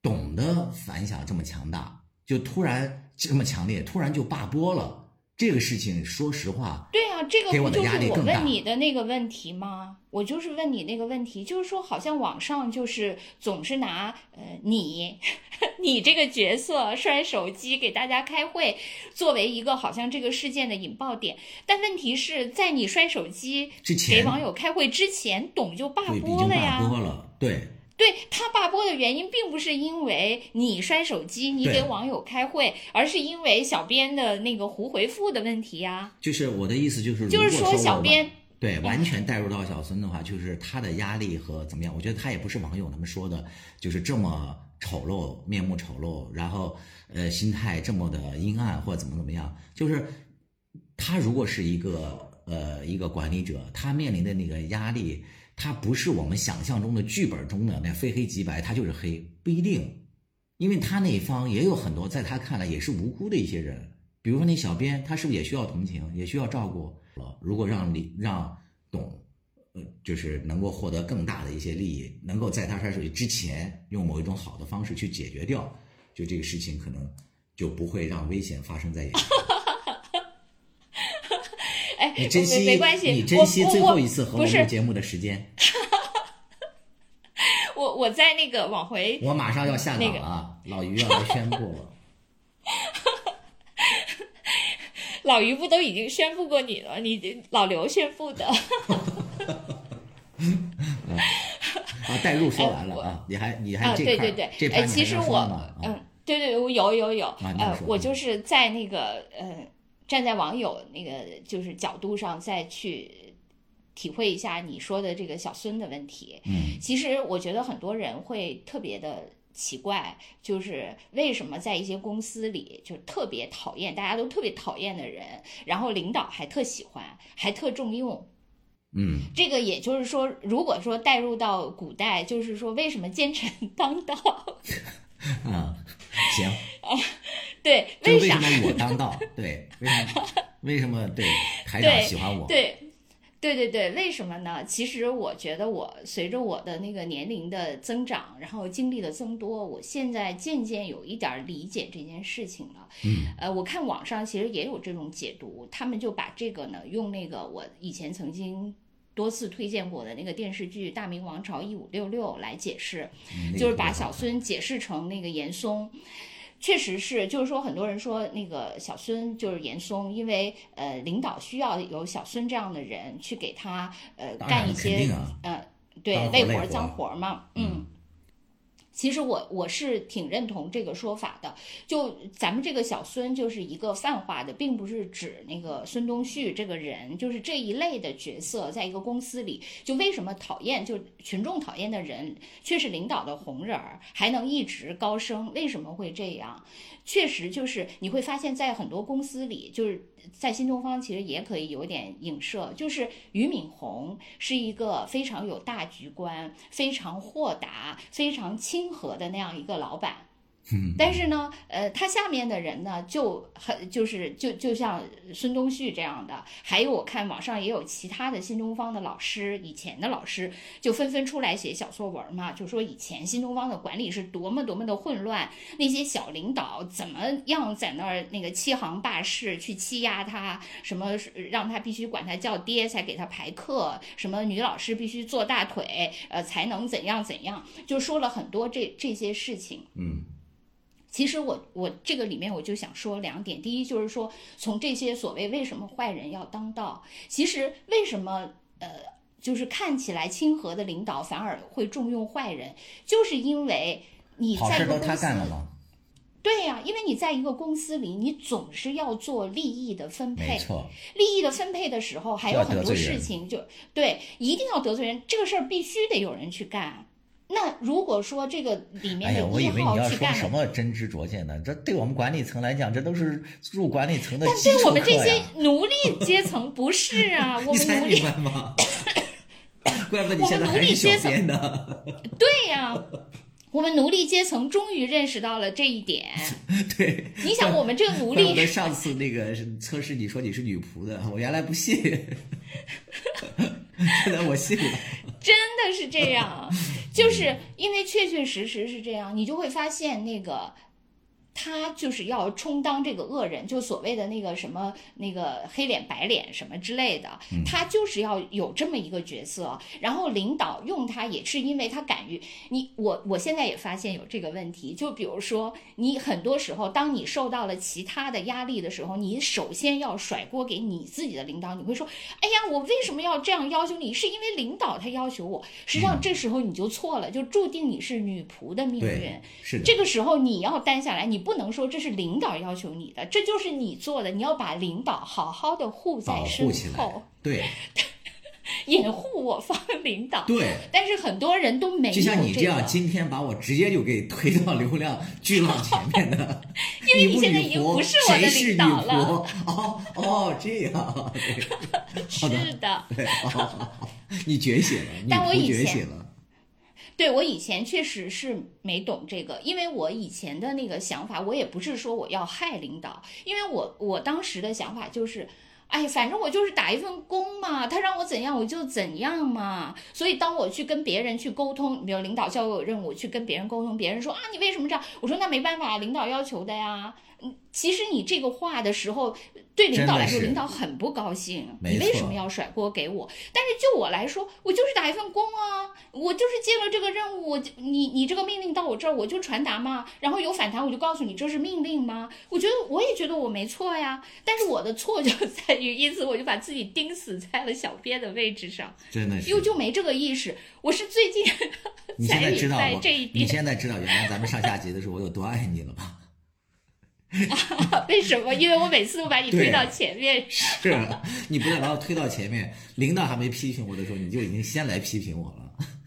懂得反响这么强大，就突然这么强烈，突然就罢播了，这个事情，说实话，对啊，这个不就是我问你的那个问题吗？我就是问你那个问题，就是说，好像网上就是总是拿呃你，你这个角色摔手机给大家开会，作为一个好像这个事件的引爆点。但问题是在你摔手机给网友开会之前，董就罢播了呀。罢播了，对。对他罢播的原因，并不是因为你摔手机，你给网友开会，而是因为小编的那个胡回复的问题呀。就是我的意思，就是就是说小编对完全带入到小孙的话，就是他的压力和怎么样？我觉得他也不是网友他们说的，就是这么丑陋，面目丑陋，然后呃心态这么的阴暗或者怎么怎么样。就是他如果是一个呃一个管理者，他面临的那个压力。他不是我们想象中的剧本中的那非黑即白，他就是黑，不一定，因为他那一方也有很多在他看来也是无辜的一些人，比如说那小编，他是不是也需要同情，也需要照顾？如果让李让董，呃，就是能够获得更大的一些利益，能够在他摔手机之前用某一种好的方式去解决掉，就这个事情可能就不会让危险发生在眼前。你珍惜，没关系你珍惜最后一次和我录节目的时间。我我在那个往回，我马上要下档了，老于要来宣布了。老于不都已经宣布过你了？你老刘宣布的。啊，代入说完了啊，你还你还这对对对，这哎，其实我嗯，对对，我有有有，呃，我就是在那个呃。站在网友那个就是角度上再去体会一下你说的这个小孙的问题。嗯，其实我觉得很多人会特别的奇怪，就是为什么在一些公司里就特别讨厌，大家都特别讨厌的人，然后领导还特喜欢，还特重用。嗯，这个也就是说，如果说带入到古代，就是说为什么奸臣当道？啊，行。对，为什么我当道？对，为什么？为什么对 台长喜欢我？对，对对对，为什么呢？其实我觉得，我随着我的那个年龄的增长，然后经历的增多，我现在渐渐有一点理解这件事情了。嗯，呃，我看网上其实也有这种解读，他们就把这个呢，用那个我以前曾经多次推荐过的那个电视剧《大明王朝一五六六》来解释，就是把小孙解释成那个严嵩。确实是，就是说，很多人说那个小孙就是严嵩，因为呃，领导需要有小孙这样的人去给他呃干一些呃对累活脏活嘛，嗯。其实我我是挺认同这个说法的，就咱们这个小孙就是一个泛化的，并不是指那个孙东旭这个人，就是这一类的角色，在一个公司里，就为什么讨厌，就群众讨厌的人，却是领导的红人儿，还能一直高升，为什么会这样？确实就是你会发现在很多公司里，就是在新东方，其实也可以有点影射，就是俞敏洪是一个非常有大局观、非常豁达、非常亲和的那样一个老板。但是呢，呃，他下面的人呢就很就是就就像孙东旭这样的，还有我看网上也有其他的新东方的老师，以前的老师就纷纷出来写小作文嘛，就说以前新东方的管理是多么多么的混乱，那些小领导怎么样在那儿那个欺行霸市去欺压他，什么让他必须管他叫爹才给他排课，什么女老师必须坐大腿，呃，才能怎样怎样，就说了很多这这些事情，嗯。其实我我这个里面我就想说两点，第一就是说从这些所谓为什么坏人要当道，其实为什么呃就是看起来亲和的领导反而会重用坏人，就是因为你在一个公司，对呀，因为你在一个公司里，你总是要做利益的分配，没错，利益的分配的时候还有很多事情就对，一定要得罪人，这个事儿必须得有人去干。那如果说这个里面有一号去干什么真知灼见呢？这对我们管理层来讲，这都是入管理层的但对我们这些奴隶阶层不是啊，我们奴隶吗？怪不得你现在还是小编呢。对呀，我们奴隶阶层终于认识到了这一点。对，你想我们这个奴隶，上次那个测试你说你是女仆的，我原来不信，在我信了。真的是这样，就是因为确确实实是这样，你就会发现那个他就是要充当这个恶人，就所谓的那个什么那个黑脸白脸什么之类的，他就是要有这么一个角色。然后领导用他也是因为他敢于你我我现在也发现有这个问题，就比如说你很多时候当你受到了其他的压力的时候，你首先要甩锅给你自己的领导，你会说，哎呀，我为什么要这样要求你？是因为领导他要求我。实际上这时候你就错了，就注定你是女仆的命运。是这个时候你要担下来，你。不能说这是领导要求你的，这就是你做的。你要把领导好好的护在身后，对，掩护我方领导。对，但是很多人都没有。就像你这样，今天把我直接就给推到流量 巨浪前面的，因为你现在已经不是我的领导了。哦哦，这样，是的，对，你觉醒了，但我以前。对我以前确实是没懂这个，因为我以前的那个想法，我也不是说我要害领导，因为我我当时的想法就是，哎，反正我就是打一份工嘛，他让我怎样我就怎样嘛。所以当我去跟别人去沟通，比如领导交给我任务去跟别人沟通，别人说啊你为什么这样？我说那没办法，领导要求的呀。嗯，其实你这个话的时候。对领导来说，领导很不高兴。你为什么要甩锅给我？但是就我来说，我就是打一份工啊，我就是接了这个任务，我你你这个命令到我这儿，我就传达嘛。然后有反弹，我就告诉你这是命令吗？我觉得我也觉得我没错呀。但是我的错就 在于，因此我就把自己钉死在了小编的位置上。真的是，又就没这个意识。我是最近才知道这一点。你现在知道原来咱们上下级的时候我有多爱你了吧？为什么？因为我每次都把你推到前面。是，你不要把我推到前面。领导还没批评我的时候，你就已经先来批评我了。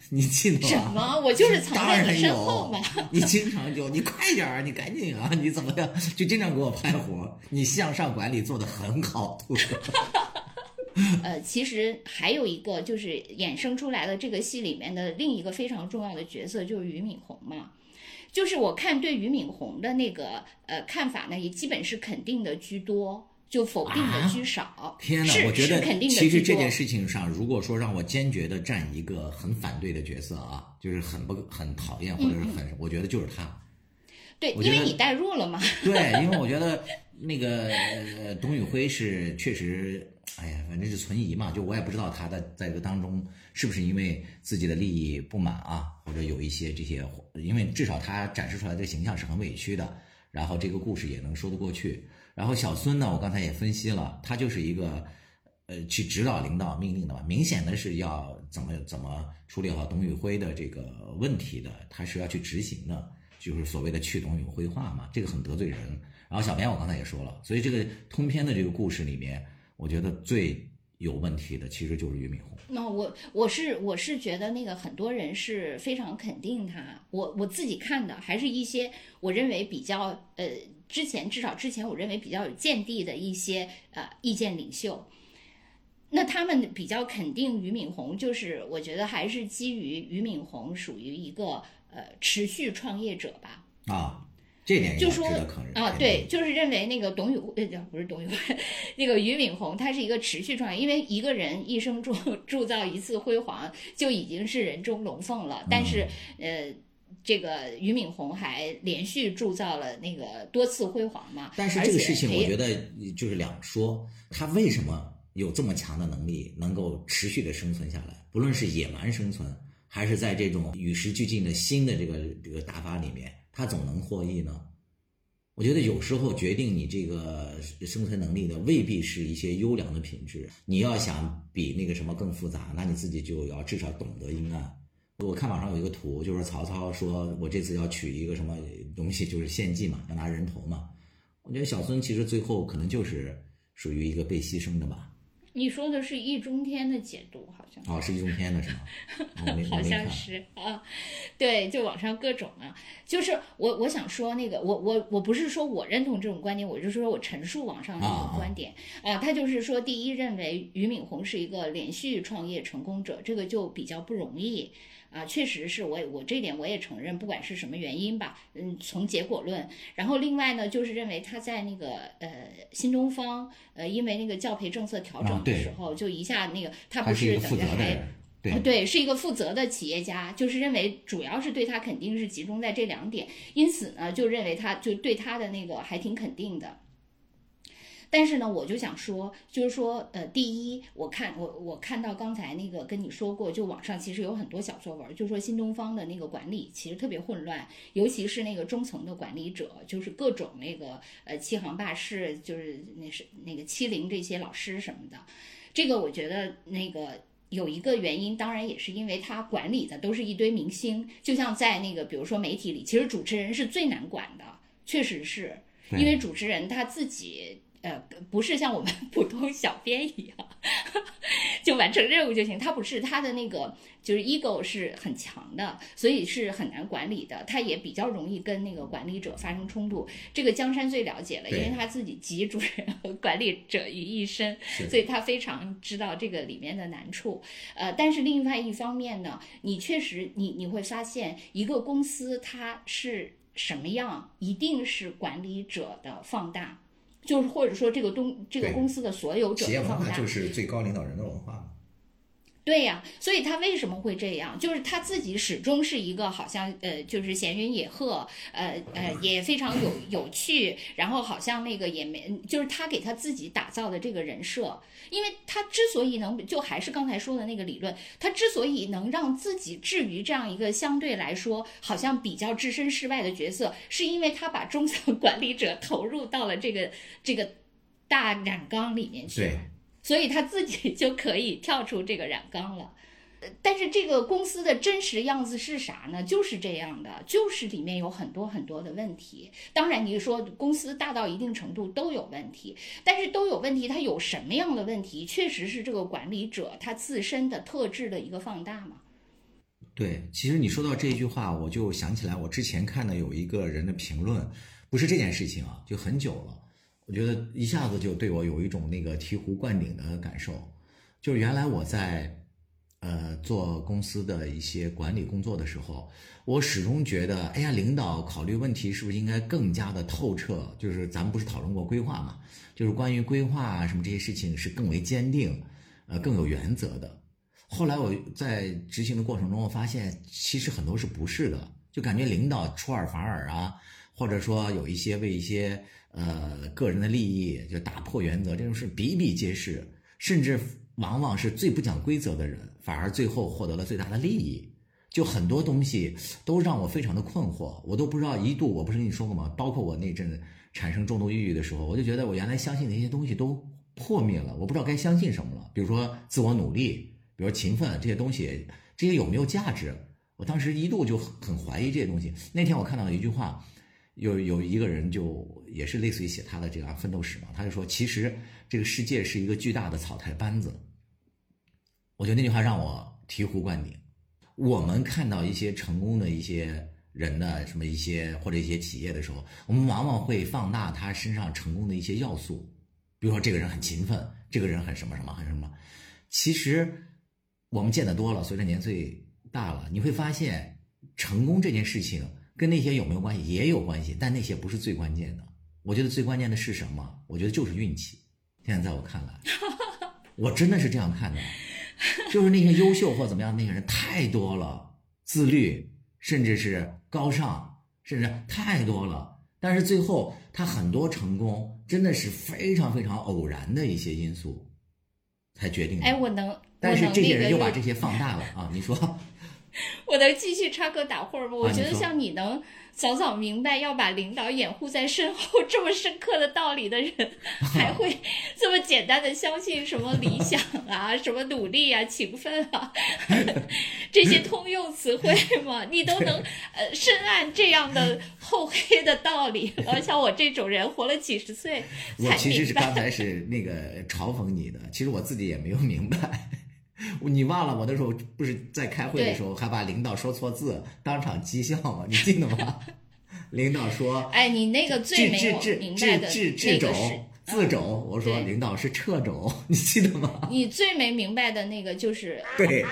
你记得吗？什么？我就是藏在你身后嘛。你经常就你快点儿，你赶紧啊！你怎么样？就经常给我拍活。你向上管理做的很好。呃，其实还有一个就是衍生出来的这个戏里面的另一个非常重要的角色，就是俞敏洪嘛。就是我看对俞敏洪的那个呃看法呢，也基本是肯定的居多，就否定的居少。天哪，我觉得肯定的其实这件事情上，如果说让我坚决的站一个很反对的角色啊，就是很不很讨厌或者是很，我觉得就是他。对，因为你代入了嘛。对，因为我觉得那个董宇辉是确实。哎呀，反正是存疑嘛，就我也不知道他在在这个当中是不是因为自己的利益不满啊，或者有一些这些，因为至少他展示出来的形象是很委屈的，然后这个故事也能说得过去。然后小孙呢，我刚才也分析了，他就是一个呃去指导领导命令的嘛，明显的是要怎么怎么处理好董宇辉的这个问题的，他是要去执行的，就是所谓的去董宇辉化嘛，这个很得罪人。然后小编我刚才也说了，所以这个通篇的这个故事里面。我觉得最有问题的其实就是俞敏洪。那我我是我是觉得那个很多人是非常肯定他。我我自己看的还是一些我认为比较呃之前至少之前我认为比较有见地的一些呃意见领袖。那他们比较肯定俞敏洪，就是我觉得还是基于俞敏洪属于一个呃持续创业者吧。啊。这点就说啊，对，就是认为那个董宇呃，不是董宇辉，那个俞敏洪，他是一个持续创业，因为一个人一生铸 铸造一次辉煌就已经是人中龙凤了，但是呃，这个俞敏洪还连续铸造了那个多次辉煌嘛。但是这个事情我觉得就是两说，他为什么有这么强的能力，能够持续的生存下来，不论是野蛮生存，还是在这种与时俱进的新的这个这个打法里面。他总能获益呢？我觉得有时候决定你这个生存能力的未必是一些优良的品质。你要想比那个什么更复杂，那你自己就要至少懂得阴暗。我看网上有一个图，就是曹操说我这次要取一个什么东西，就是献祭嘛，要拿人头嘛。我觉得小孙其实最后可能就是属于一个被牺牲的吧。你说的是易中天的解读，好像哦，是易中天的是吗？好像是啊，对，就网上各种啊，就是我我想说那个，我我我不是说我认同这种观点，我就是说我陈述网上的一种观点啊，他就是说，第一，认为俞敏洪是一个连续创业成功者，这个就比较不容易。啊，确实是我我这点我也承认，不管是什么原因吧，嗯，从结果论，然后另外呢，就是认为他在那个呃新东方，呃，因为那个教培政策调整的时候，就一下那个他不是等于还对对，是一个负责的企业家，就是认为主要是对他肯定是集中在这两点，因此呢，就认为他就对他的那个还挺肯定的。但是呢，我就想说，就是说，呃，第一，我看我我看到刚才那个跟你说过，就网上其实有很多小作文，就说新东方的那个管理其实特别混乱，尤其是那个中层的管理者，就是各种那个呃欺行霸市，就是那是那个欺凌这些老师什么的。这个我觉得那个有一个原因，当然也是因为他管理的都是一堆明星，就像在那个比如说媒体里，其实主持人是最难管的，确实是因为主持人他自己。呃，不是像我们 普通小编一样，就完成任务就行。他不是，他的那个就是 ego 是很强的，所以是很难管理的。他也比较容易跟那个管理者发生冲突。这个江山最了解了，因为他自己集主人 和管理者于一身，所以他非常知道这个里面的难处。呃，但是另外一方面呢，你确实你你会发现，一个公司它是什么样，一定是管理者的放大。就是或者说这个东这个公司的所有者企业文化就是最高领导人的文化。对呀，所以他为什么会这样？就是他自己始终是一个好像呃，就是闲云野鹤，呃呃，也非常有有趣，然后好像那个也没，就是他给他自己打造的这个人设。因为他之所以能，就还是刚才说的那个理论，他之所以能让自己置于这样一个相对来说好像比较置身事外的角色，是因为他把中层 管理者投入到了这个这个大染缸里面去。所以他自己 就可以跳出这个染缸了，但是这个公司的真实样子是啥呢？就是这样的，就是里面有很多很多的问题。当然，你说公司大到一定程度都有问题，但是都有问题，它有什么样的问题？确实是这个管理者他自身的特质的一个放大嘛？对，其实你说到这句话，我就想起来我之前看的有一个人的评论，不是这件事情啊，就很久了。我觉得一下子就对我有一种那个醍醐灌顶的感受，就是原来我在，呃，做公司的一些管理工作的时候，我始终觉得，哎呀，领导考虑问题是不是应该更加的透彻？就是咱们不是讨论过规划嘛？就是关于规划啊什么这些事情是更为坚定，呃，更有原则的。后来我在执行的过程中，我发现其实很多是不是的，就感觉领导出尔反尔啊，或者说有一些为一些。呃，个人的利益就打破原则，这种事比比皆是，甚至往往是最不讲规则的人，反而最后获得了最大的利益。就很多东西都让我非常的困惑，我都不知道。一度我不是跟你说过吗？包括我那阵产生重度抑郁的时候，我就觉得我原来相信的一些东西都破灭了，我不知道该相信什么了。比如说自我努力，比如勤奋这些东西，这些有没有价值？我当时一度就很怀疑这些东西。那天我看到了一句话。有有一个人就也是类似于写他的这个奋斗史嘛，他就说其实这个世界是一个巨大的草台班子。我觉得那句话让我醍醐灌顶。我们看到一些成功的一些人的什么一些或者一些企业的时候，我们往往会放大他身上成功的一些要素，比如说这个人很勤奋，这个人很什么什么很什么。其实我们见得多了，随着年岁大了，你会发现成功这件事情。跟那些有没有关系？也有关系，但那些不是最关键的。我觉得最关键的是什么？我觉得就是运气。现在在我看来，我真的是这样看的，就是那些优秀或怎么样那些人太多了，自律，甚至是高尚，甚至太多了。但是最后他很多成功，真的是非常非常偶然的一些因素才决定的。哎，我能，但是这些人又把这些放大了啊！你说。我能继续插科打诨吗？我觉得像你能。早早明白要把领导掩护在身后 这么深刻的道理的人，还会这么简单的相信什么理想啊、什么努力啊、勤奋啊 这些通用词汇吗？你都能呃深谙这样的厚黑的道理，而，像我这种人活了几十岁，我其实是刚才是那个嘲讽你的，其实我自己也没有明白。你忘了我那时候不是在开会的时候还把领导说错字当场讥笑吗？你记得吗？领导说：“哎，你那个最没有明白的那个是字肘。”我说：“领导是撤肘，你记得吗？”你最没明白的那个就是对，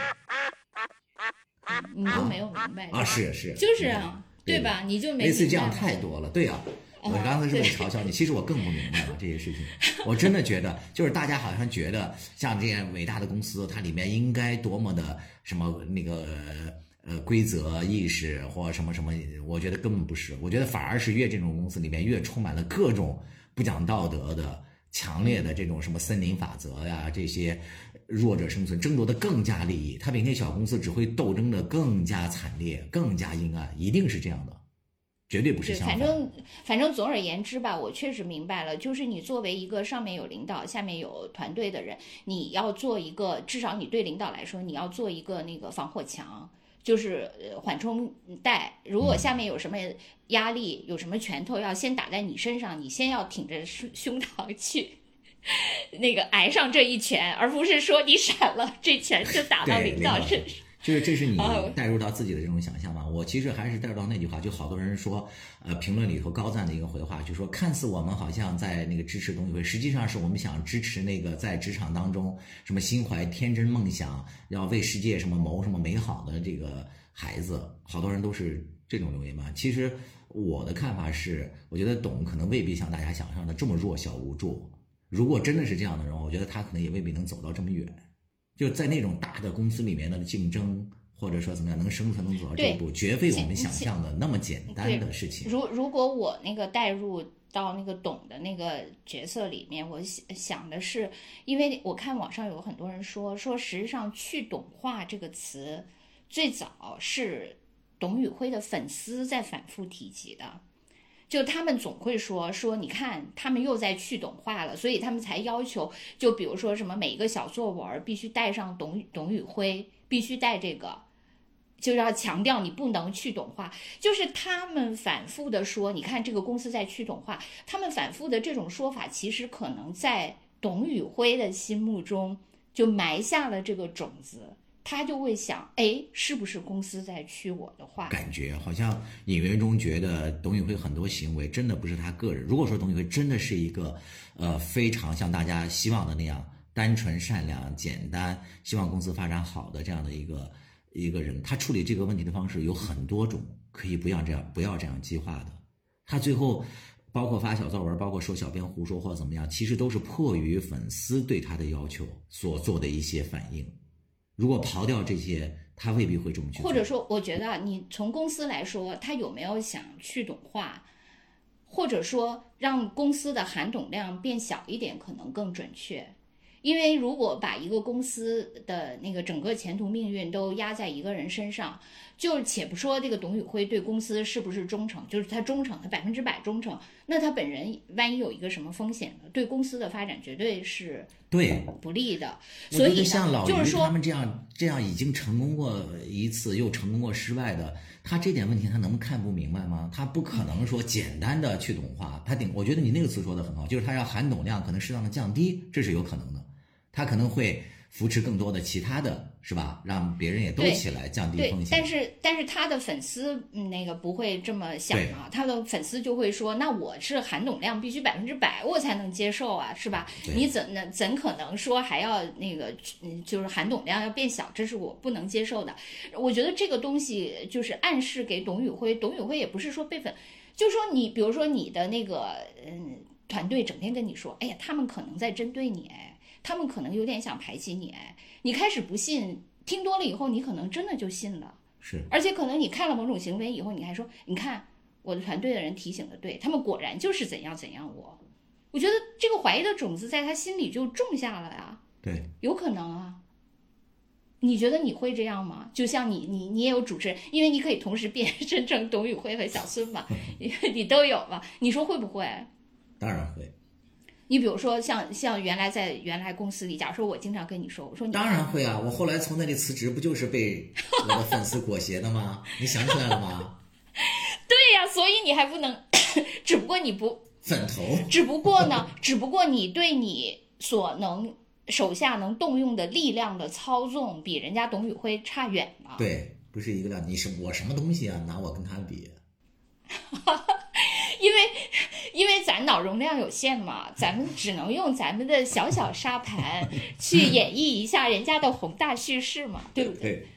你就没有明白啊？是是，就是啊，对吧？你就没类似这样太多了，对呀。我刚才是在嘲笑你，其实我更不明白了这些事情。我真的觉得，就是大家好像觉得像这样伟大的公司，它里面应该多么的什么那个呃规则意识或什么什么，我觉得根本不是。我觉得反而是越这种公司里面越充满了各种不讲道德的、强烈的这种什么森林法则呀，这些弱者生存争夺的更加利益，它比那小公司只会斗争的更加惨烈、更加阴暗，一定是这样的。绝对不是反正反正总而言之吧，我确实明白了，就是你作为一个上面有领导、下面有团队的人，你要做一个，至少你对领导来说，你要做一个那个防火墙，就是缓冲带。如果下面有什么压力、有什么拳头要先打在你身上，你先要挺着胸胸膛去那个挨上这一拳，而不是说你闪了，这拳就打到领导身上。就是这是你带入到自己的这种想象嘛？我其实还是带入到那句话，就好多人说，呃，评论里头高赞的一个回话，就说看似我们好像在那个支持董宇辉，实际上是我们想支持那个在职场当中什么心怀天真梦想，要为世界什么谋什么美好的这个孩子，好多人都是这种留言嘛。其实我的看法是，我觉得董可能未必像大家想象的这么弱小无助。如果真的是这样的人，我觉得他可能也未必能走到这么远。就在那种大的公司里面的竞争，或者说怎么样能生存能走到这一步，绝非我们想象的那么简单的事情。如如果我那个带入到那个懂的那个角色里面，我想想的是，因为我看网上有很多人说说，实际上“去懂化”这个词最早是董宇辉的粉丝在反复提及的。就他们总会说说，你看他们又在去董化了，所以他们才要求，就比如说什么每一个小作文必须带上董董宇辉，必须带这个，就要强调你不能去董化。就是他们反复的说，你看这个公司在去董化，他们反复的这种说法，其实可能在董宇辉的心目中就埋下了这个种子。他就会想，哎，是不是公司在去我的话？感觉好像隐约中觉得董宇辉很多行为真的不是他个人。如果说董宇辉真的是一个，呃，非常像大家希望的那样单纯、善良、简单，希望公司发展好的这样的一个一个人，他处理这个问题的方式有很多种，可以不要这样，不要这样激化的。他最后包括发小作文，包括说小编胡说或怎么样，其实都是迫于粉丝对他的要求所做的一些反应。如果刨掉这些，他未必会这么去。或者说，我觉得你从公司来说，他有没有想去懂化，或者说让公司的含董量变小一点，可能更准确。因为如果把一个公司的那个整个前途命运都压在一个人身上，就且不说这个董宇辉对公司是不是忠诚，就是他忠诚，他百分之百忠诚，那他本人万一有一个什么风险呢？对公司的发展绝对是对不利的。所以像老于他们这样这样已经成功过一次又成功过失败的，他这点问题他能看不明白吗？他不可能说简单的去懂化，他顶，我觉得你那个词说的很好，就是他要含董量可能适当的降低，这是有可能的。他可能会扶持更多的其他的是吧？让别人也都起来降低风险。但是但是他的粉丝那个不会这么想啊，他的粉丝就会说：“那我是含董量必须百分之百，我才能接受啊，是吧？你怎能怎可能说还要那个嗯，就是含董量要变小，这是我不能接受的。我觉得这个东西就是暗示给董宇辉，董宇辉也不是说被粉，就说你比如说你的那个嗯团队整天跟你说，哎呀，他们可能在针对你哎。他们可能有点想排挤你，哎，你开始不信，听多了以后，你可能真的就信了。是，而且可能你看了某种行为以后，你还说，你看我的团队的人提醒的对，他们果然就是怎样怎样。我，我觉得这个怀疑的种子在他心里就种下了呀。对，有可能啊。你觉得你会这样吗？就像你，你，你也有主持人，因为你可以同时变身成董宇辉和小孙嘛，你都有嘛。你说会不会？当然会。你比如说，像像原来在原来公司里，假如说我经常跟你说，我说你当然会啊，我后来从那里辞职，不就是被我的粉丝裹挟的吗？你想起来了吗？对呀，所以你还不能，只不过你不粉头，只不过呢，只不过你对你所能手下能动用的力量的操纵，比人家董宇辉差远了。对，不是一个量，你是我什么东西啊？拿我跟他比。因为，因为咱脑容量有限嘛，咱们只能用咱们的小小沙盘 去演绎一下人家的宏大叙事嘛，对不对？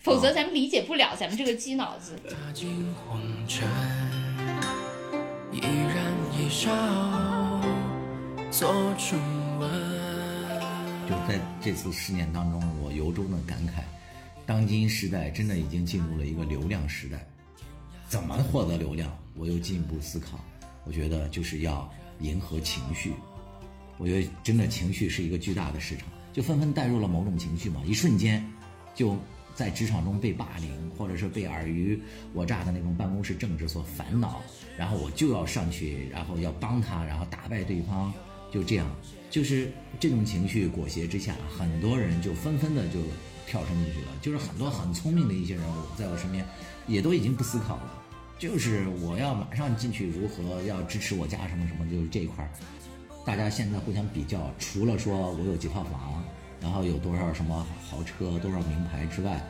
否则咱们理解不了咱们这个鸡脑子。就在这次试验当中，我由衷的感慨，当今时代真的已经进入了一个流量时代。怎么获得流量？我又进一步思考，我觉得就是要迎合情绪。我觉得真的情绪是一个巨大的市场，就纷纷带入了某种情绪嘛，一瞬间就在职场中被霸凌，或者是被尔虞我诈的那种办公室政治所烦恼，然后我就要上去，然后要帮他，然后打败对方，就这样。就是这种情绪裹挟之下，很多人就纷纷的就跳升进去了。就是很多很聪明的一些人物在我身边，也都已经不思考了，就是我要马上进去，如何要支持我家什么什么，就是这一块儿。大家现在互相比较，除了说我有几套房，然后有多少什么豪车、多少名牌之外，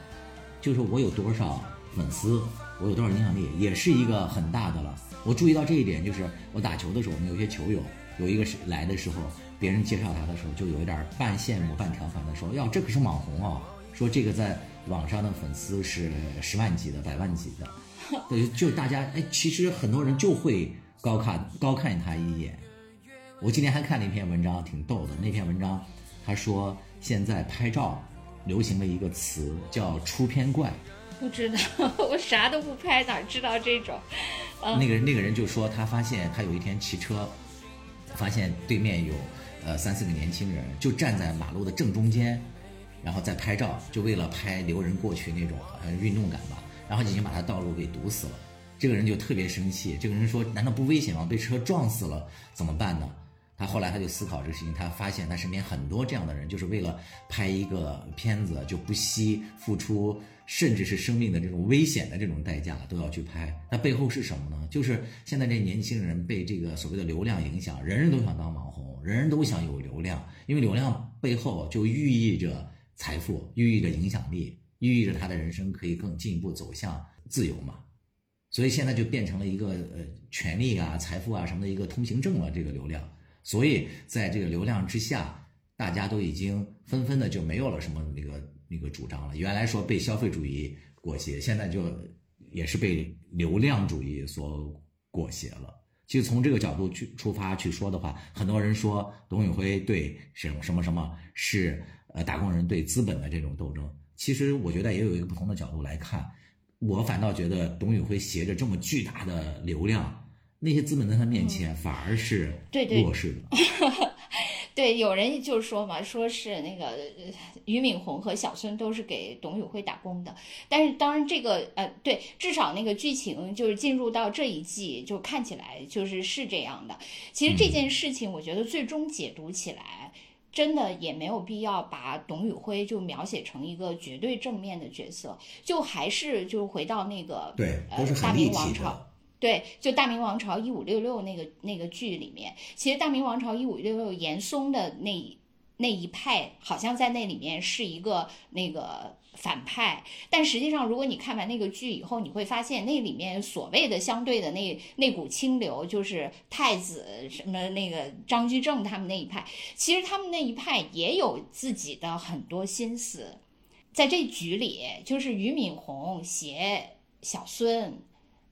就是我有多少粉丝，我有多少影响力，也是一个很大的了。我注意到这一点，就是我打球的时候，我们有些球友有一个是来的时候。别人介绍他的时候，就有一点半羡慕半调侃的说：“哟，这可是网红哦！说这个在网上的粉丝是十万级的、百万级的。对，就大家哎，其实很多人就会高看高看他一眼。我今天还看了一篇文章，挺逗的。那篇文章他说，现在拍照流行了一个词叫“出片怪”。不知道，我啥都不拍，哪知道这种？那个那个人就说，他发现他有一天骑车，发现对面有。呃，三四个年轻人就站在马路的正中间，然后在拍照，就为了拍留人过去那种好像运动感吧，然后已经把他道路给堵死了。这个人就特别生气，这个人说：“难道不危险吗？被车撞死了怎么办呢？”他后来他就思考这个事情，他发现他身边很多这样的人，就是为了拍一个片子就不惜付出。甚至是生命的这种危险的这种代价都要去拍，那背后是什么呢？就是现在这年轻人被这个所谓的流量影响，人人都想当网红，人人都想有流量，因为流量背后就寓意着财富，寓意着影响力，寓意着他的人生可以更进一步走向自由嘛。所以现在就变成了一个呃权力啊、财富啊什么的一个通行证了。这个流量，所以在这个流量之下，大家都已经纷纷的就没有了什么那个。那个主张了，原来说被消费主义裹挟，现在就也是被流量主义所裹挟了。其实从这个角度去出发去说的话，很多人说董宇辉对什什么什么是呃打工人对资本的这种斗争。其实我觉得也有一个不同的角度来看，我反倒觉得董宇辉携着这么巨大的流量，那些资本在他面前反而是弱势的。对，有人就是说嘛，说是那个俞敏洪和小孙都是给董宇辉打工的，但是当然这个呃，对，至少那个剧情就是进入到这一季，就看起来就是是这样的。其实这件事情，我觉得最终解读起来，真的也没有必要把董宇辉就描写成一个绝对正面的角色，就还是就回到那个对，呃，大明王朝。对，就《大明王朝一五六六》那个那个剧里面，其实《大明王朝一五六六》严嵩的那那一派，好像在那里面是一个那个反派，但实际上，如果你看完那个剧以后，你会发现那里面所谓的相对的那那股清流，就是太子什么那个张居正他们那一派，其实他们那一派也有自己的很多心思，在这局里，就是俞敏洪携小孙。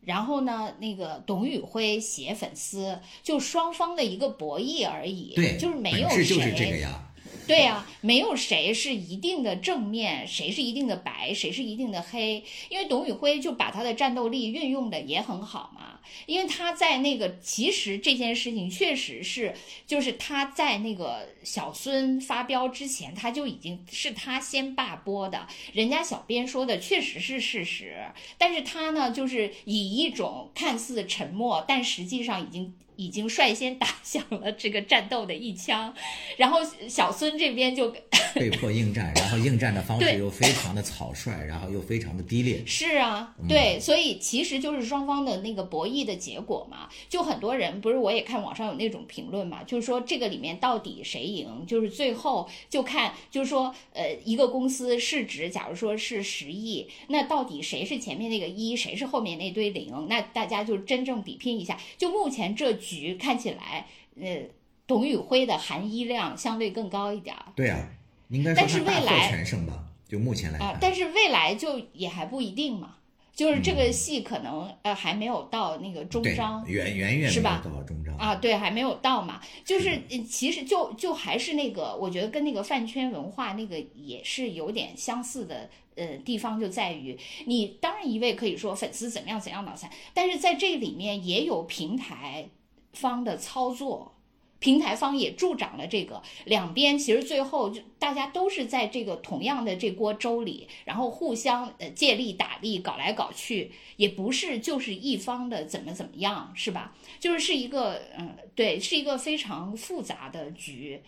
然后呢，那个董宇辉写粉丝，就双方的一个博弈而已，对，就是没有谁，就是这个呀。对呀，没有谁是一定的正面，谁是一定的白，谁是一定的黑。因为董宇辉就把他的战斗力运用的也很好嘛。因为他在那个，其实这件事情确实是，就是他在那个小孙发飙之前，他就已经是他先罢播的。人家小编说的确实是事实，但是他呢，就是以一种看似沉默，但实际上已经。已经率先打响了这个战斗的一枪，然后小孙这边就 被迫应战，然后应战的方式又非常的草率，然后又非常的低劣。是啊，对，所以其实就是双方的那个博弈的结果嘛。就很多人不是，我也看网上有那种评论嘛，就是说这个里面到底谁赢，就是最后就看，就是说，呃，一个公司市值假如说是十亿，那到底谁是前面那个一，谁是后面那堆零？那大家就真正比拼一下。就目前这。局看起来，呃，董宇辉的含衣量相对更高一点儿。对啊，应该但是未来全胜吧？就目前来看，但是未来就也还不一定嘛。就是这个戏可能呃还没有到那个终章，远远远是吧？到终章啊，对，还没有到嘛。就是其实就就还是那个，我觉得跟那个饭圈文化那个也是有点相似的呃地方，就在于你当然一味可以说粉丝怎么样怎样脑残，但是在这里面也有平台方的操作。平台方也助长了这个，两边其实最后就大家都是在这个同样的这锅粥里，然后互相呃借力打力，搞来搞去，也不是就是一方的怎么怎么样，是吧？就是是一个嗯，对，是一个非常复杂的局。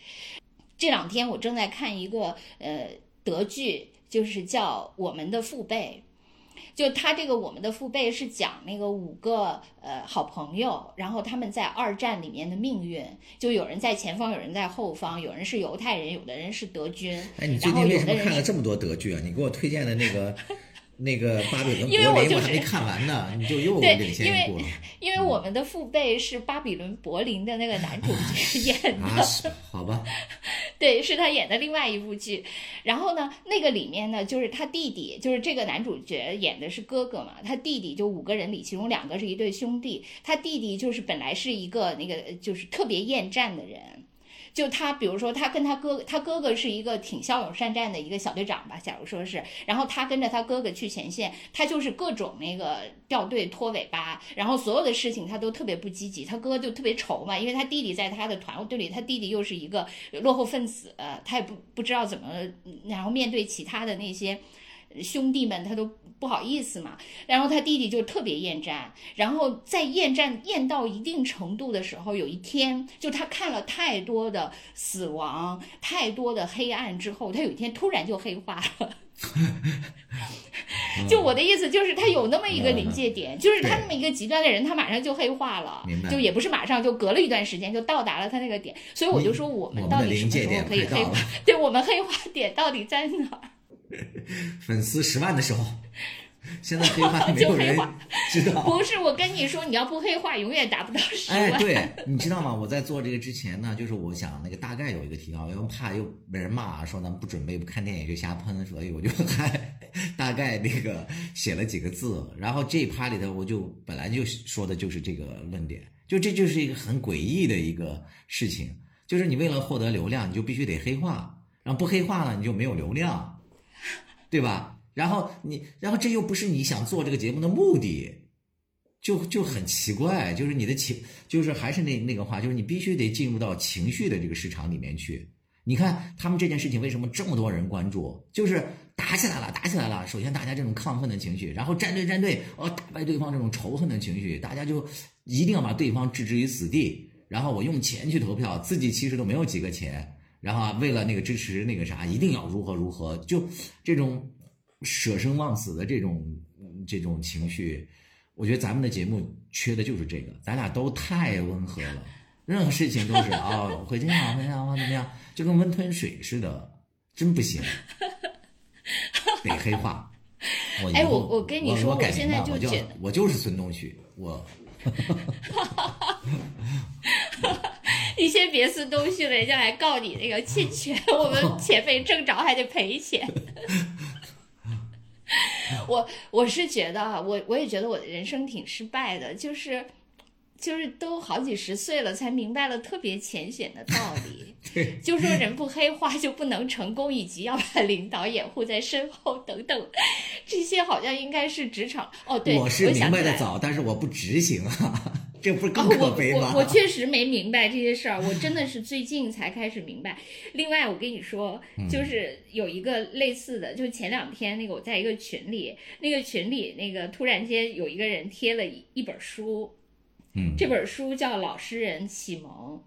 这两天我正在看一个呃德剧，就是叫《我们的父辈》。就他这个我们的父辈是讲那个五个呃好朋友，然后他们在二战里面的命运，就有人在前方，有人在后方，有人是犹太人，有的人是德军。哎，你最近为什么看了这么多德剧啊？你给我推荐的那个。那个巴比伦柏林我还没看完呢，你就又 领先一步了。因为我们的父辈是巴比伦柏林的那个男主角演的，好吧？对，是他演的另外一部剧。然后呢，那个里面呢，就是他弟弟，就是这个男主角演的是哥哥嘛，他弟弟就五个人里，其中两个是一对兄弟，他弟弟就是本来是一个那个就是特别厌战的人。就他，比如说他跟他哥，他哥哥是一个挺骁勇善战的一个小队长吧，假如说是，然后他跟着他哥哥去前线，他就是各种那个掉队拖尾巴，然后所有的事情他都特别不积极，他哥就特别愁嘛，因为他弟弟在他的团队里，他弟弟又是一个落后分子，他也不不知道怎么，然后面对其他的那些兄弟们，他都。不好意思嘛，然后他弟弟就特别厌战，然后在厌战厌到一定程度的时候，有一天就他看了太多的死亡，太多的黑暗之后，他有一天突然就黑化了。就我的意思就是他有那么一个临界点，就是他那么一个极端的人，他马上就黑化了，就也不是马上，就隔了一段时间就到达了他那个点。所以我就说我们到底什么时候可以黑化？对我们黑化点到底在哪？粉丝十万的时候，现在黑化 没有人知道。不是我跟你说，你要不黑化，永远达不到十万。哎，对，你知道吗？我在做这个之前呢，就是我想那个大概有一个提纲，因为怕又被人骂，说咱们不准备不看电影就瞎喷，所以我就还大概那个写了几个字。然后这一趴里头，我就本来就说的就是这个论点，就这就是一个很诡异的一个事情，就是你为了获得流量，你就必须得黑化，然后不黑化呢，你就没有流量。对吧？然后你，然后这又不是你想做这个节目的目的，就就很奇怪。就是你的情，就是还是那那个话，就是你必须得进入到情绪的这个市场里面去。你看他们这件事情为什么这么多人关注？就是打起来了，打起来了。首先大家这种亢奋的情绪，然后站队站队，哦，打败对方这种仇恨的情绪，大家就一定要把对方置之于死地。然后我用钱去投票，自己其实都没有几个钱。然后啊为了那个支持那个啥，一定要如何如何，就这种舍生忘死的这种这种情绪，我觉得咱们的节目缺的就是这个。咱俩都太温和了，任何事情都是啊，会这样会这样怎么样，就跟温吞水似的，真不行，得黑化。哎，我我跟你说，我现在就觉得我就是孙东旭，我。你先别撕东西了，人家来告你那个侵权，我们钱被挣着还得赔钱。我我是觉得啊，我我也觉得我的人生挺失败的，就是就是都好几十岁了，才明白了特别浅显的道理，就说人不黑化就不能成功，以及要把领导掩护在身后等等，这些好像应该是职场哦。对，我是明白的早，但是我不执行啊。这不是更可悲吗？我我我确实没明白这些事儿，我真的是最近才开始明白。另外，我跟你说，就是有一个类似的，就前两天那个我在一个群里，那个群里那个突然间有一个人贴了一本书，嗯，这本书叫《老实人启蒙》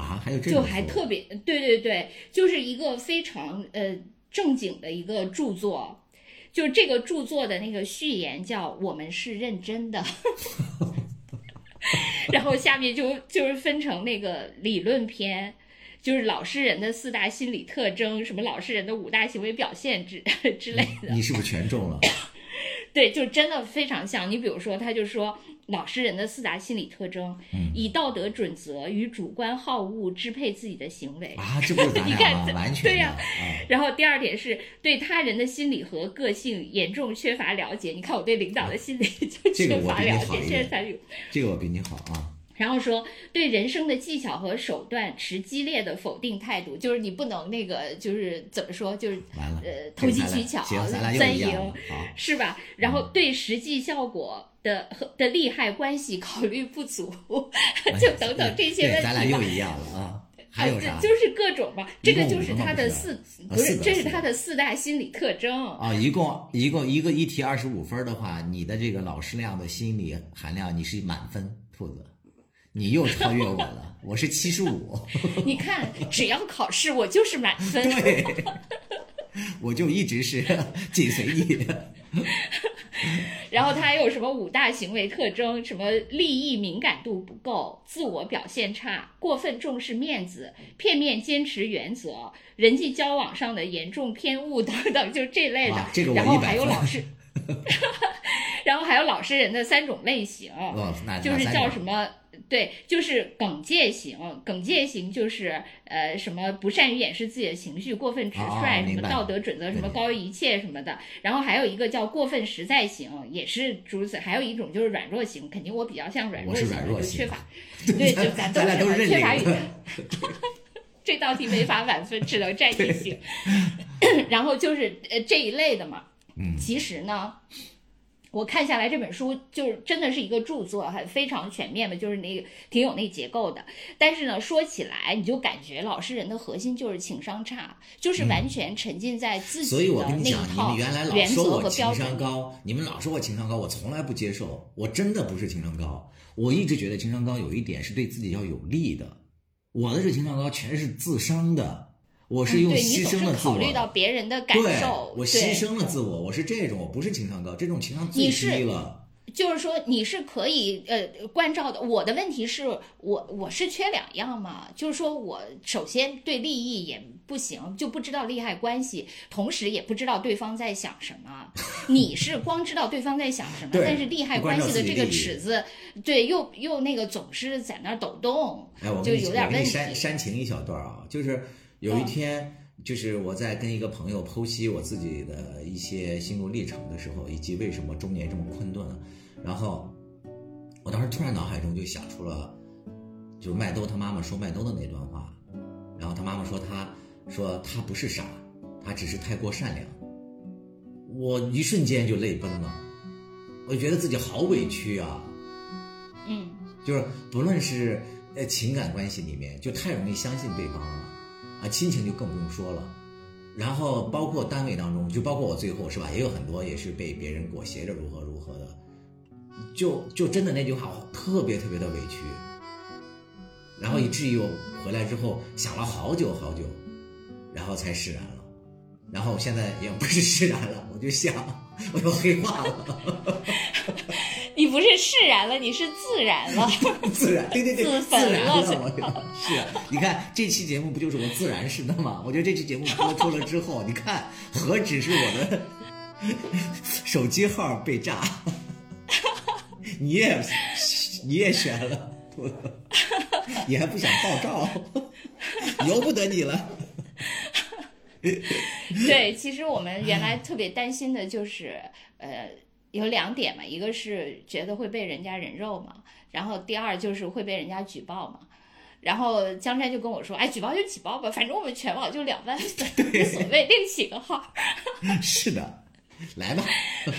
啊，还有这就还特别对对对，就是一个非常呃正经的一个著作，就是这个著作的那个序言叫“我们是认真的”。然后下面就就是分成那个理论篇，就是老实人的四大心理特征，什么老实人的五大行为表现之 之类的。你是不是全中了？对，就真的非常像。你比如说，他就说老实人的四大心理特征：以道德准则与主观好恶支配自己的行为啊，这不是咱 俩吗？完全对呀。然后第二点是对他人的心理和个性严重缺乏了解。你看我对领导的心理就缺乏了解，现在才有。这个我比你好啊。然后说对人生的技巧和手段持激烈的否定态度，就是你不能那个，就是怎么说，就是呃投机取巧、钻营，是吧？然后对实际效果的和的利害关系考虑不足，就等等这些问题。咱俩又一样了啊！还有啥？就是各种吧，这个就是他的四，不是，这是他的四大心理特征啊！一共一共一个一题二十五分的话，你的这个老师那样的心理含量你是满分，兔子。你又超越我了，我是七十五。你看，只要考试，我就是满分。对，我就一直是 紧随你。然后他还有什么五大行为特征？什么利益敏感度不够，自我表现差，过分重视面子，片面坚持原则，人际交往上的严重偏误等等，就这类的。这个然后还有老师，然后还有老实人的三种类型，就是叫什么？对，就是耿介型，耿介型就是呃什么不善于掩饰自己的情绪，过分直率，什么道德准则什么高于一切什么的。然后还有一个叫过分实在型，也是如此。还有一种就是软弱型，肯定我比较像软弱型，就缺乏，对，就咱都是缺乏语言。这道题没法满分，只能占一 星。然后就是呃这一类的嘛。嗯，其实呢。我看下来这本书就是真的是一个著作，很非常全面的，就是那个挺有那结构的。但是呢，说起来你就感觉老实人的核心就是情商差，就是完全沉浸在自己的那套原则和标准。情商高，你们老说我情商高，我从来不接受。我真的不是情商高，我一直觉得情商高有一点是对自己要有利的。我的这情商高全是自伤的。我是用牺牲的自我，考虑到别人的感受，我牺牲了自我，我是这种，我不是情商高，这种情商最低了。就是说你是可以呃关照的。我的问题是我我是缺两样嘛，就是说我首先对利益也不行，就不知道利害关系，同时也不知道对方在想什么。你是光知道对方在想什么，但是利害关系的这个尺子，对，又又那个总是在那抖动，就有点问题。煽煽情一小段啊，就是。有一天，就是我在跟一个朋友剖析我自己的一些心路历程的时候，以及为什么中年这么困顿，然后我当时突然脑海中就想出了，就是麦兜他妈妈说麦兜的那段话，然后他妈妈说他说他不是傻，他只是太过善良。我一瞬间就泪奔了，我觉得自己好委屈啊。嗯，就是不论是呃情感关系里面，就太容易相信对方了。啊，亲情就更不用说了，然后包括单位当中，就包括我最后是吧，也有很多也是被别人裹挟着如何如何的，就就真的那句话特别特别的委屈，然后以至于我回来之后想了好久好久，然后才释然了，然后现在也不是释然了，我就想我又黑化了。你不是释然了，你是自然了。自然，对对对，自然了。我是，你看这期节目不就是我自然式的吗？我觉得这期节目播出了之后，你看何止是我的手机号被炸，你也你也悬了，你还不想爆照，由不得你了。对，其实我们原来特别担心的就是呃。有两点嘛，一个是觉得会被人家人肉嘛，然后第二就是会被人家举报嘛，然后江山就跟我说，哎，举报就举报吧，反正我们全网就两万粉，无所谓，另起个号。是的，来吧。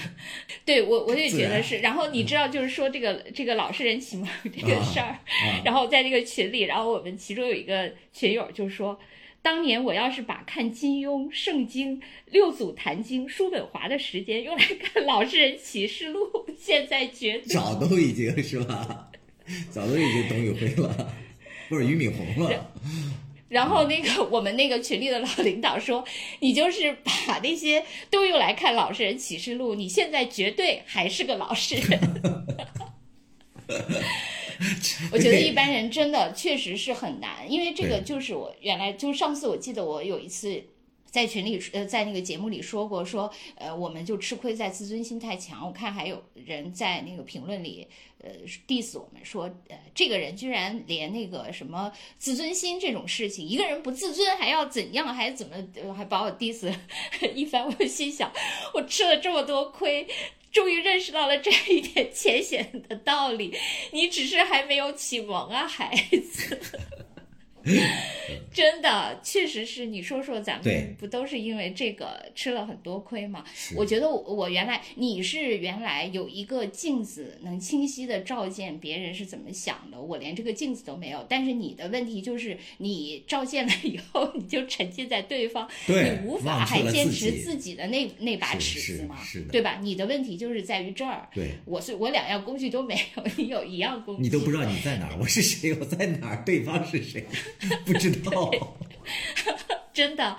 对我我也觉得是，然后你知道就是说这个这个老实人启蒙这个事儿，然后在这个群里，然后我们其中有一个群友就说。当年我要是把看金庸、圣经、六祖坛经、叔本华的时间用来看《老实人启示录》，现在绝对早都已经是吧？早都已经董宇辉了，不是俞敏洪了。然后那个我们那个群里的老领导说：“你就是把那些都用来看《老实人启示录》，你现在绝对还是个老实人。”我觉得一般人真的确实是很难，因为这个就是我原来就上次我记得我有一次在群里呃，在那个节目里说过，说呃，我们就吃亏在自尊心太强。我看还有人在那个评论里呃 diss 我们说，呃，这个人居然连那个什么自尊心这种事情，一个人不自尊还要怎样，还怎么还把我 diss 一番。我心想，我吃了这么多亏，终于认识到了这一点浅显的道理，你只是还没有启蒙啊，孩子。真的，确实是你说说，咱们不都是因为这个吃了很多亏吗？我觉得我原来你是原来有一个镜子，能清晰的照见别人是怎么想的，我连这个镜子都没有。但是你的问题就是，你照见了以后，你就沉浸在对方，你无法还坚持自己的那那把尺子嘛？对吧？你的问题就是在于这儿。对，我是我两样工具都没有，你有一样工具，你都不知道你在哪儿，我是谁，我在哪儿，对方是谁。不知道，真的，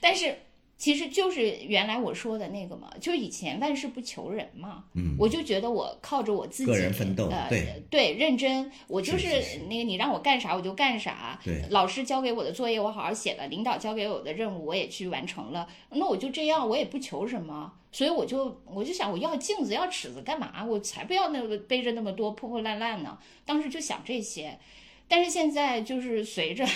但是其实就是原来我说的那个嘛，就是以前万事不求人嘛，嗯，我就觉得我靠着我自己个人奋斗，对。对，认真，我就是那个你让我干啥我就干啥，对，老师交给我的作业我好好写了，领导交给我的任务我也去完成了，那我就这样，我也不求什么，所以我就我就想我要镜子要尺子干嘛？我才不要那个背着那么多破破烂烂呢，当时就想这些。但是现在就是随着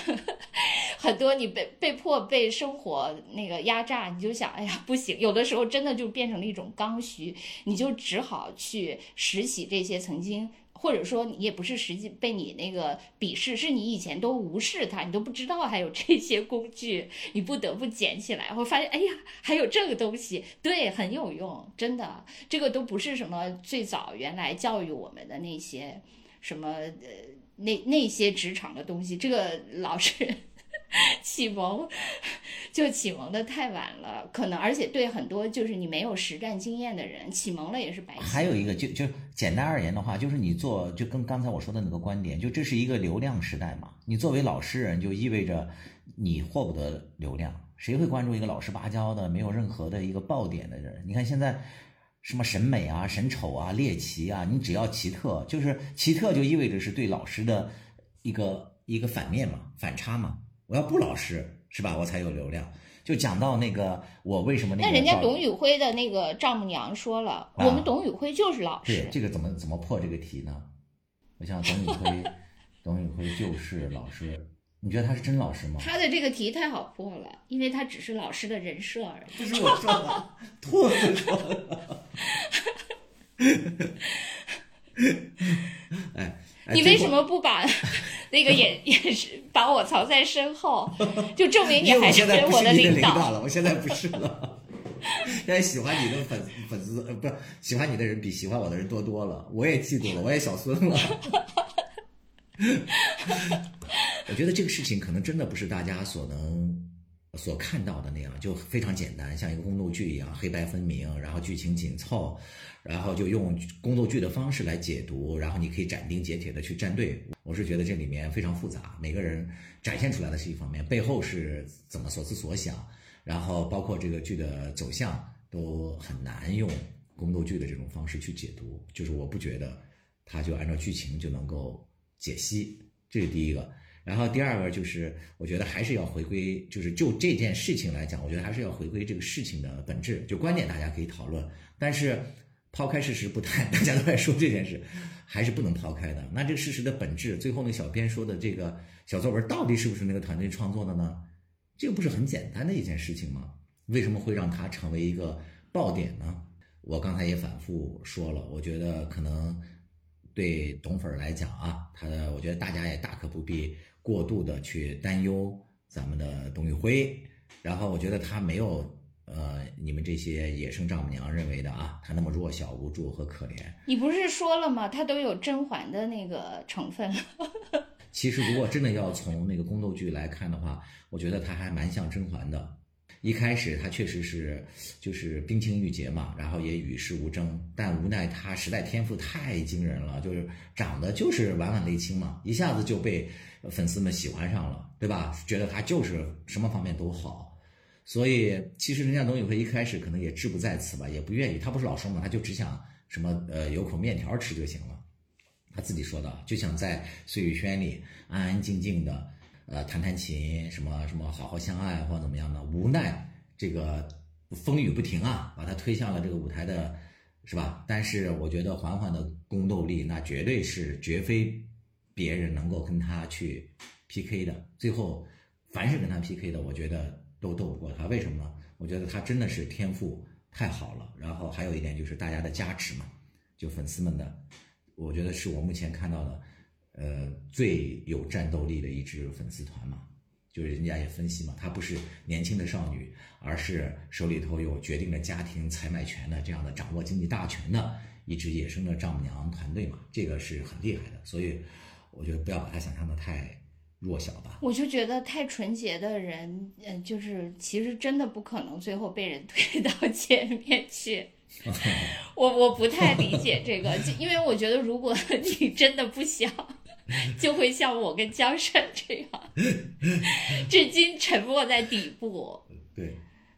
很多你被被迫被生活那个压榨，你就想，哎呀，不行，有的时候真的就变成了一种刚需，你就只好去拾起这些曾经，或者说你也不是实际被你那个鄙视，是你以前都无视它，你都不知道还有这些工具，你不得不捡起来，会发现，哎呀，还有这个东西，对，很有用，真的，这个都不是什么最早原来教育我们的那些什么呃。那那些职场的东西，这个老师 启蒙就启蒙的太晚了，可能而且对很多就是你没有实战经验的人，启蒙了也是白。还有一个就就简单而言的话，就是你做就跟刚才我说的那个观点，就这是一个流量时代嘛。你作为老实人，就意味着你获不得流量。谁会关注一个老实巴交的、没有任何的一个爆点的人？你看现在。什么审美啊、审丑啊、猎奇啊，你只要奇特，就是奇特就意味着是对老师的一个一个反面嘛、反差嘛。我要不老实是吧，我才有流量。就讲到那个我为什么那那人家董宇辉的那个丈母娘说了，我们董宇辉就是老实。对，这个怎么怎么破这个题呢？我想董宇辉，董宇辉就是老实。你觉得他是真老师吗？他的这个题太好破了，因为他只是老师的人设而已。不是我说的，兔子说的。哎，你为什么不把 那个也也是把我藏在身后，就证明你还是我的领导了？我现在不是了。现在喜欢你的粉粉丝呃，不是喜欢你的人比喜欢我的人多多了。我也嫉妒了，我也小孙了。我觉得这个事情可能真的不是大家所能所看到的那样，就非常简单，像一个宫斗剧一样，黑白分明，然后剧情紧凑，然后就用宫斗剧的方式来解读，然后你可以斩钉截铁的去站队。我是觉得这里面非常复杂，每个人展现出来的是一方面，背后是怎么所思所想，然后包括这个剧的走向都很难用宫斗剧的这种方式去解读。就是我不觉得他就按照剧情就能够解析，这是第一个。然后第二个就是，我觉得还是要回归，就是就这件事情来讲，我觉得还是要回归这个事情的本质。就观点大家可以讨论，但是抛开事实不谈，大家都在说这件事，还是不能抛开的。那这个事实的本质，最后那小编说的这个小作文到底是不是那个团队创作的呢？这个不是很简单的一件事情吗？为什么会让它成为一个爆点呢？我刚才也反复说了，我觉得可能对董粉来讲啊，他的我觉得大家也大可不必。过度的去担忧咱们的董宇辉，然后我觉得他没有呃你们这些野生丈母娘认为的啊，他那么弱小无助和可怜。你不是说了吗？他都有甄嬛的那个成分。其实如果真的要从那个宫斗剧来看的话，我觉得他还蛮像甄嬛的。一开始他确实是就是冰清玉洁嘛，然后也与世无争，但无奈他实在天赋太惊人了，就是长得就是婉婉泪清嘛，一下子就被。粉丝们喜欢上了，对吧？觉得他就是什么方面都好，所以其实人家董宇辉一开始可能也志不在此吧，也不愿意。他不是老说嘛，他就只想什么呃有口面条吃就行了。他自己说的，就想在碎雨轩里安安静静的呃弹弹琴，什么什么好好相爱或者怎么样的。无奈这个风雨不停啊，把他推向了这个舞台的，是吧？但是我觉得缓缓的宫斗力，那绝对是绝非别人能够跟他去 PK 的。最后，凡是跟他 PK 的，我觉得都斗不过他。为什么呢？我觉得他真的是天赋太好了。然后还有一点就是大家的加持嘛，就粉丝们的，我觉得是我目前看到的，呃，最有战斗力的一支粉丝团嘛。就是人家也分析嘛，她不是年轻的少女，而是手里头有决定着家庭财买权的这样的掌握经济大权的一支野生的丈母娘团队嘛，这个是很厉害的。所以我觉得不要把她想象的太弱小吧。我就觉得太纯洁的人，嗯，就是其实真的不可能最后被人 推到前面去。我我不太理解这个，因为我觉得如果 你真的不想。就会像我跟江山这样，至今沉默在底部。对，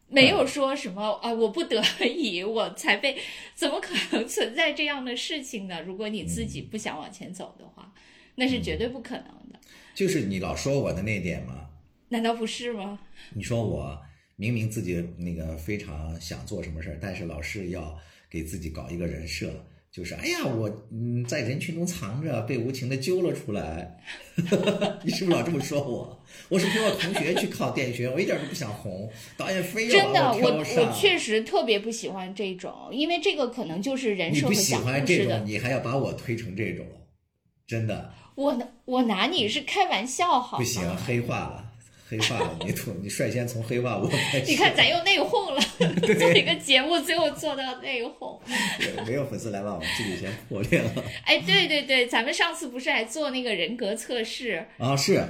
没有说什么啊，我不得已我才被，怎么可能存在这样的事情呢？如果你自己不想往前走的话，那是绝对不可能的。就是你老说我的那点吗？难道不是吗？你说我明明自己那个非常想做什么事儿，但是老是要给自己搞一个人设。就是哎呀，我嗯在人群中藏着，被无情的揪了出来。你是不是老这么说我？我是陪我同学去考电影学院，我一点都不想红。导演非要真的，我我确实特别不喜欢这种，因为这个可能就是人设和讲故事的。你还要把我推成这种，真的。我拿我拿你是开玩笑，好不行，黑化了。黑化了，你土你率先从黑化我开始。你看，咱又内讧了，做一个节目，最后做到内讧。对，没有粉丝来把我们自己先破裂了。哎，对对对，咱们上次不是还做那个人格测试啊？是，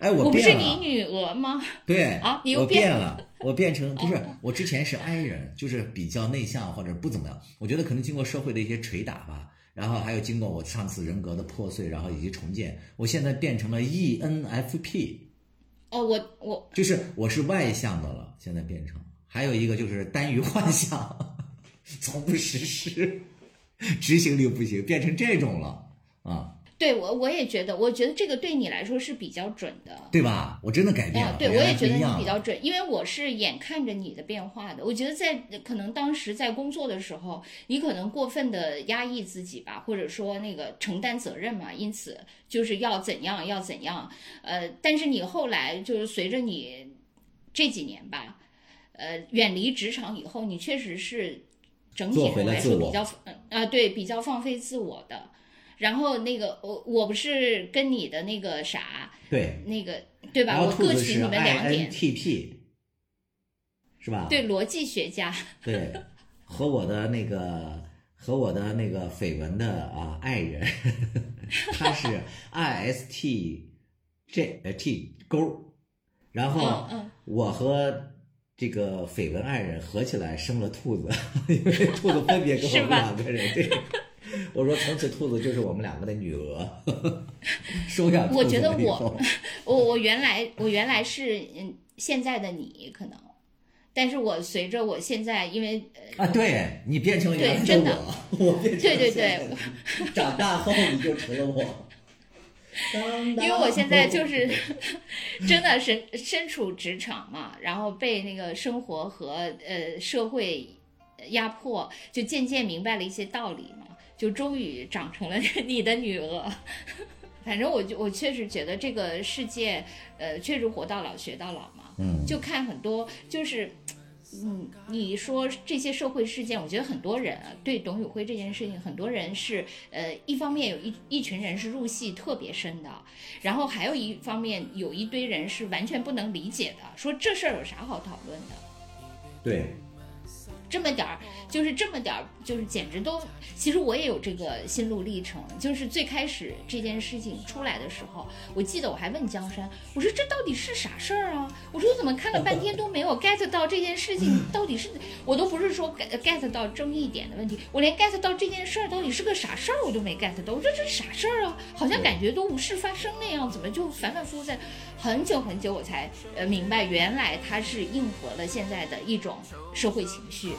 哎，我我不是你女儿吗？对啊，你又变了，我变成不是我之前是 I 人，就是比较内向或者不怎么样。我觉得可能经过社会的一些捶打吧，然后还有经过我上次人格的破碎，然后以及重建，我现在变成了 ENFP。哦，我我就是我是外向的了，现在变成还有一个就是耽于幻想，从不实施，执行力不行，变成这种了啊。对我我也觉得，我觉得这个对你来说是比较准的，对吧？我真的改变了，对我也觉得你比较准，因为我是眼看着你的变化的。我觉得在可能当时在工作的时候，你可能过分的压抑自己吧，或者说那个承担责任嘛，因此就是要怎样要怎样。呃，但是你后来就是随着你这几年吧，呃，远离职场以后，你确实是整体来说比较啊，对，比较放飞自我的。然后那个我我不是跟你的那个啥，对，那个对吧？我各取你们两点，T P，是吧？对，逻辑学家。对，和我的那个和我的那个绯闻的啊爱人，他是 I S T J 呃 T 勾，然后我和这个绯闻爱人合起来生了兔子，因为兔子分别跟我们两个人对。我说，从此兔子就是我们两个的女儿，收养。我觉得我，我我原来我原来是嗯现在的你可能，但是我随着我现在因为啊，对你变成原来的我，我变成对对对，长大后你就成了我。因为我现在就是真的身身处职场嘛，然后被那个生活和呃社会压迫，就渐渐明白了一些道理嘛。就终于长成了 你的女儿，反正我就我确实觉得这个世界，呃，确实活到老学到老嘛。嗯，就看很多，就是，嗯，你说这些社会事件，我觉得很多人对董宇辉这件事情，很多人是，呃，一方面有一一群人是入戏特别深的，然后还有一方面有一堆人是完全不能理解的，说这事儿有啥好讨论的？对。这么点儿，就是这么点儿，就是简直都。其实我也有这个心路历程，就是最开始这件事情出来的时候，我记得我还问江山，我说这到底是啥事儿啊？我说我怎么看了半天都没有 get 到这件事情到底是，我都不是说 get get 到争议点的问题，我连 get 到这件事儿到底是个啥事儿我都没 get 到。我说这是啥事儿啊？好像感觉都无事发生那样，怎么就反反复复在很久很久我才呃明白，原来它是应和了现在的一种社会情绪。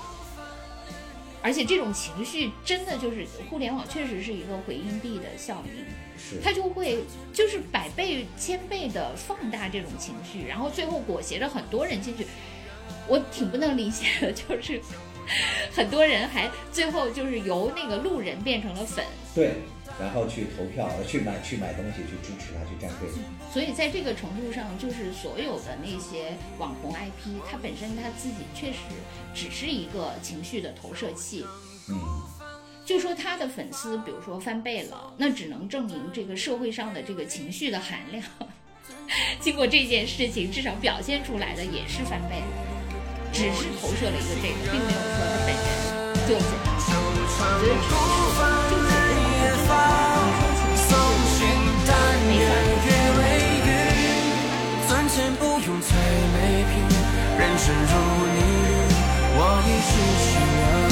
而且这种情绪真的就是互联网确实是一个回音壁的效应，它就会就是百倍千倍的放大这种情绪，然后最后裹挟着很多人进去。我挺不能理解的，就是很多人还最后就是由那个路人变成了粉。对。然后去投票，去买去买东西，去支持他，去站队。所以在这个程度上，就是所有的那些网红 IP，它本身它自己确实只是一个情绪的投射器。嗯，就说他的粉丝，比如说翻倍了，那只能证明这个社会上的这个情绪的含量。经过这件事情，至少表现出来的也是翻倍，只是投射了一个这个，并没有说他本人就怎样。我觉得就就。芳搜寻但愿月未雨赚钱不用催泪瓶人生如逆旅我已失去人